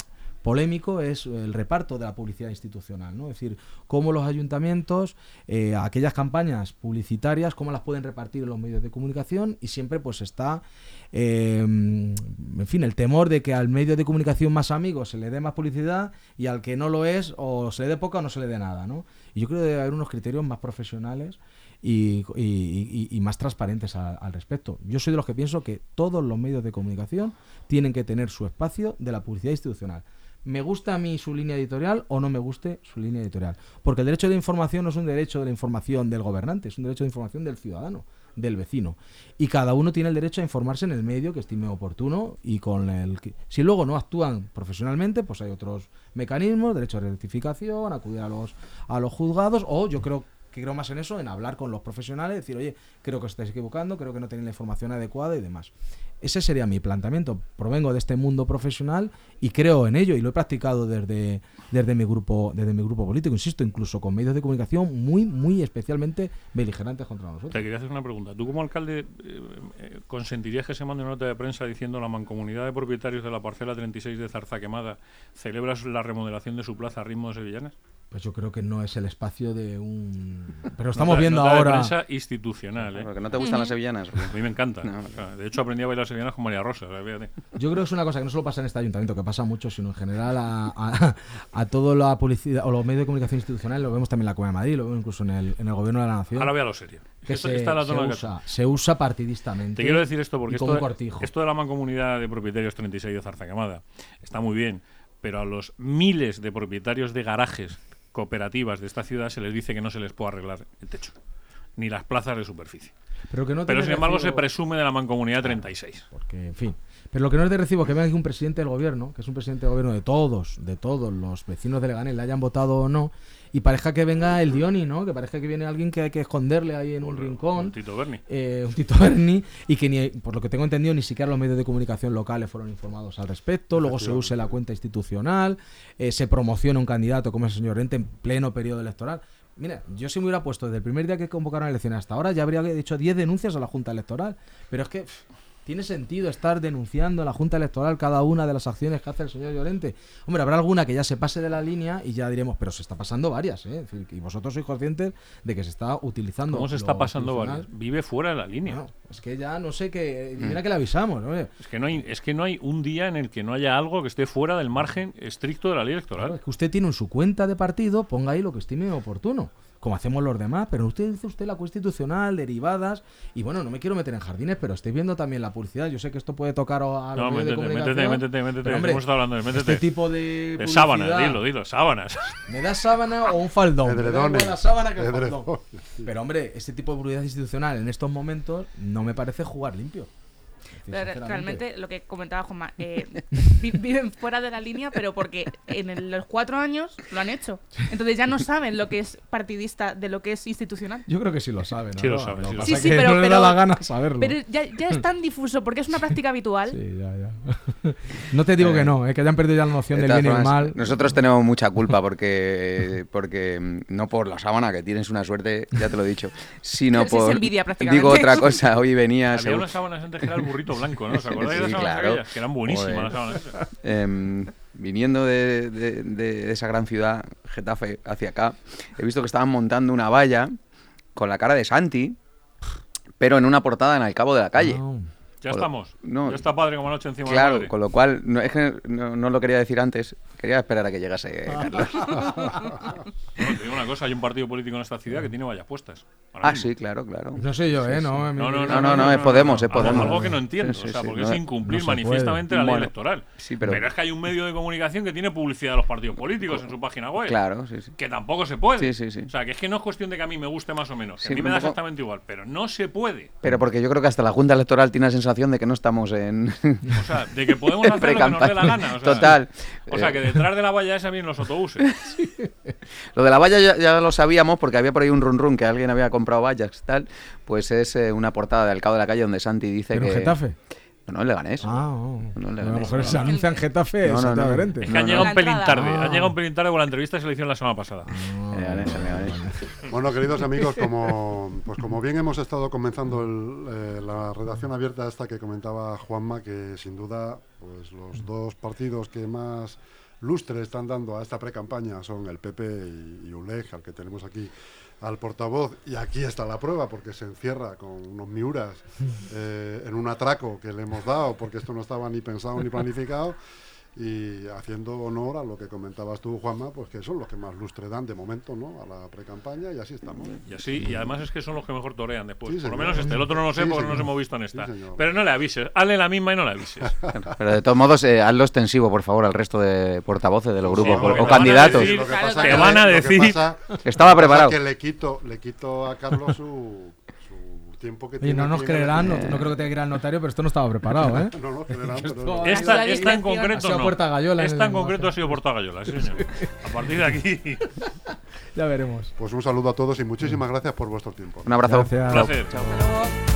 polémico es el reparto de la publicidad institucional, ¿no? Es decir, cómo los ayuntamientos, eh, aquellas campañas publicitarias, cómo las pueden repartir los medios de comunicación y siempre pues está, eh, en fin, el temor de que al medio de comunicación más amigo se le dé más publicidad y al que no lo es o se le dé poca o no se le dé nada, ¿no? Y yo creo que debe haber unos criterios más profesionales y, más transparentes al respecto. Yo soy de los que pienso que todos los medios de comunicación tienen que tener su espacio de la publicidad institucional. Me gusta a mí su línea editorial o no me guste su línea editorial. Porque el derecho de información no es un derecho de la información del gobernante, es un derecho de información del ciudadano, del vecino. Y cada uno tiene el derecho a informarse en el medio que estime oportuno y con el. Si luego no actúan profesionalmente, pues hay otros mecanismos, derecho de rectificación, acudir a los, a los juzgados o yo creo que creo más en eso, en hablar con los profesionales, decir, oye, creo que os estáis equivocando, creo que no tenéis la información adecuada y demás. Ese sería mi planteamiento. Provengo de este mundo profesional y creo en ello y lo he practicado desde, desde, mi, grupo, desde mi grupo político, insisto, incluso con medios de comunicación muy, muy especialmente beligerantes contra Te nosotros. quería hacer una pregunta. ¿Tú como alcalde eh, eh, consentirías que se mande una nota de prensa diciendo la mancomunidad de propietarios de la parcela 36 de Zarza Quemada celebra la remodelación de su plaza a ritmo de sevillanas? Pues yo creo que no es el espacio de un... (laughs) Pero estamos Nota- viendo nota de ahora... prensa institucional, ¿eh? Porque no te gustan las sevillanas. A mí me encanta. No. O sea, de hecho, aprendí a bailar sevillanas con María Rosa. Yo creo que es una cosa que no solo pasa en este ayuntamiento, que pasa mucho, sino en general a, a, a toda la publicidad o los medios de comunicación institucional, lo vemos también en la Comunidad de Madrid, lo vemos incluso en el, en el gobierno de la nación, Ahora vea lo serio. que Esto- se, está la se usa, se usa partidistamente. Te quiero decir esto porque esto, cortijo. esto de la mancomunidad de propietarios 36 de Zarza Quemada está muy bien, pero a los miles de propietarios de garajes cooperativas de esta ciudad se les dice que no se les puede arreglar el techo. ni las plazas de superficie. Pero, que no te Pero de sin embargo se presume de la mancomunidad 36. Porque, en fin. Pero lo que no es de recibo es que venga aquí un presidente del gobierno, que es un presidente del gobierno de todos, de todos los vecinos de Leganés, le hayan votado o no, y parezca que venga el Dioni, ¿no? Que parezca que viene alguien que hay que esconderle ahí en un rincón. Un Tito Berni. eh, un Tito Berni y que ni, por lo que tengo entendido ni siquiera los medios de comunicación locales fueron informados al respecto, luego se use la cuenta institucional, eh, se promociona un candidato como el señor Ente en pleno periodo electoral. Mira, yo si me hubiera puesto desde el primer día que convocaron elecciones hasta ahora, ya habría hecho 10 denuncias a la Junta Electoral. Pero es que pff, tiene sentido estar denunciando a la Junta Electoral cada una de las acciones que hace el señor Llorente. Hombre, habrá alguna que ya se pase de la línea y ya diremos, pero se está pasando varias, ¿eh? Y vosotros sois conscientes de que se está utilizando. ¿Cómo se está pasando varias? Vive fuera de la línea. Es que ya no sé qué. Mm. Mira que le avisamos, ¿no? Es que no hay, es que no hay un día en el que no haya algo que esté fuera del margen estricto de la ley Claro, electoral. es que usted tiene en su cuenta de partido, ponga ahí lo que estime oportuno, como hacemos los demás, pero usted dice usted la constitucional, derivadas, y bueno, no me quiero meter en jardines, pero estoy viendo también la publicidad. Yo sé que esto puede tocar a los No, medios de métete, métete, comunicación. métete, métete. pero, hombre, estado hablando de métete. Este tipo de, de sábanas, dilo, dilo, sábanas. (laughs) ¿Me da sábana o un faldón? Me da la sábana que el faldón. Pero hombre, este tipo de publicidad institucional en estos momentos no me parece jugar limpio. Pero realmente lo que comentaba Juanma, eh, (laughs) vi- viven fuera de la línea, pero porque en el- los cuatro años lo han hecho. Entonces ya no saben lo que es partidista de lo que es institucional. Yo creo que sí lo saben. ¿no? Sí lo saben, que sí lo Sí, pero- no le da la gana saberlo. Pero ya, ya es tan difuso porque es una práctica habitual. Sí, ya, ya. (laughs) no te digo que no, es que hayan perdido ya la noción De del bien y el mal. Nosotros tenemos mucha culpa porque, (laughs) porque mm, no por la sábana, que tienes una suerte, ya te lo he dicho, sino Pero sí es por... envidia prácticamente. Digo otra cosa, hoy venía... Había unas sábanas antes que era el burrito blanco, ¿no? ¿Os acordáis de Sí, las sábanas claro. Que eran buenísimas Joder. las sábanas esas. Em, viniendo de, de- de esa gran ciudad, Getafe, hacia acá, he visto que estaban montando una valla con la cara de Santi, pero en una portada en el cabo de la calle. Ya Joder, estamos. no. ya está padre como noche encima de la Claro, con lo cual, no, es que no, no lo quería decir antes, quería esperar a que llegase (laughs) Carlos. No, te digo una cosa, hay un partido político en esta ciudad que tiene vallas puestas. Ah, mismo. sí, claro, claro. No sé yo, ¿eh? No, No, no, No, no, no, es Podemos, es Podemos. Algo que no entiendo, Sí, sí, o sea, sí, porque es incumplir no se puede. manifiestamente la ley Bueno, electoral. sí, pero- es que hay un medio de comunicación que tiene publicidad de los partidos políticos en su página web. Claro, sí, sí. Que tampoco se puede. Sí, sí, sí. O sea, que es que no es cuestión de que a mí me guste más o menos. Que Sí, a mí me da exactamente igual, pero no se puede. Pero porque yo creo que hasta la Junta Electoral tiene la sensación de que no estamos en... O sea, de que podemos (laughs) hacer lo que nos dé la gana. O sea, Total. O sea, que detrás de la valla esa vienen los autobuses. (laughs) Lo de la valla ya, ya lo sabíamos porque había por ahí un run run que alguien había comprado vallas y tal. Pues es eh, una portada del cabo de la calle donde Santi dice ¿Pero que... Getafe? No, no, en Leganés. Ah, oh. No le a lo mejor se anuncia en Getafe, No, no. Es que han no. llegado un pelín tarde. Ah. Han llegado un pelín tarde con la entrevista que se le hicieron la semana pasada. Ah, En Leganés, en Leganés. Bueno, queridos amigos, como, pues como bien hemos estado comenzando el, eh, la redacción abierta esta que comentaba Juanma, que sin duda pues los dos partidos que más lustre están dando a esta pre-campaña son el PP y, y ULEG, al que tenemos aquí al portavoz, y aquí está la prueba, porque se encierra con unos miuras eh, en un atraco que le hemos dado, porque esto no estaba ni pensado ni planificado, (laughs) y haciendo honor a lo que comentabas tú, Juanma, pues que son los que más lustre dan de momento, ¿no? A la pre-campaña, y así estamos. Y así, y además es que son los que mejor torean después. Sí, Por lo menos este, el otro no lo sé Sí, porque no nos hemos visto en esta. Sí. Pero no le avises, hazle la misma y no le avises. (laughs) Pero de todos modos, eh, hazlo extensivo, por favor, al resto de portavoces de los Sí, grupos o candidatos. decir- te van a decir- pasa- Estaba preparado. que le quito, le quito a Carlos su (laughs) tiempo que Oye, tiene. no nos en creerán, no, no creo que tenga que ir al notario, pero esto no estaba preparado, (laughs) ¿eh? No nos (laughs) creerán, pero Esta, esta en concreto Ha sido no. Puerta Gallola en Esta el en concreto ha sido Porta Gallola, sí, señor. (laughs) A partir de aquí, Ya veremos. Pues un saludo a todos y muchísimas gracias por vuestro tiempo. Un abrazo. Gracias. un placer. Hasta luego.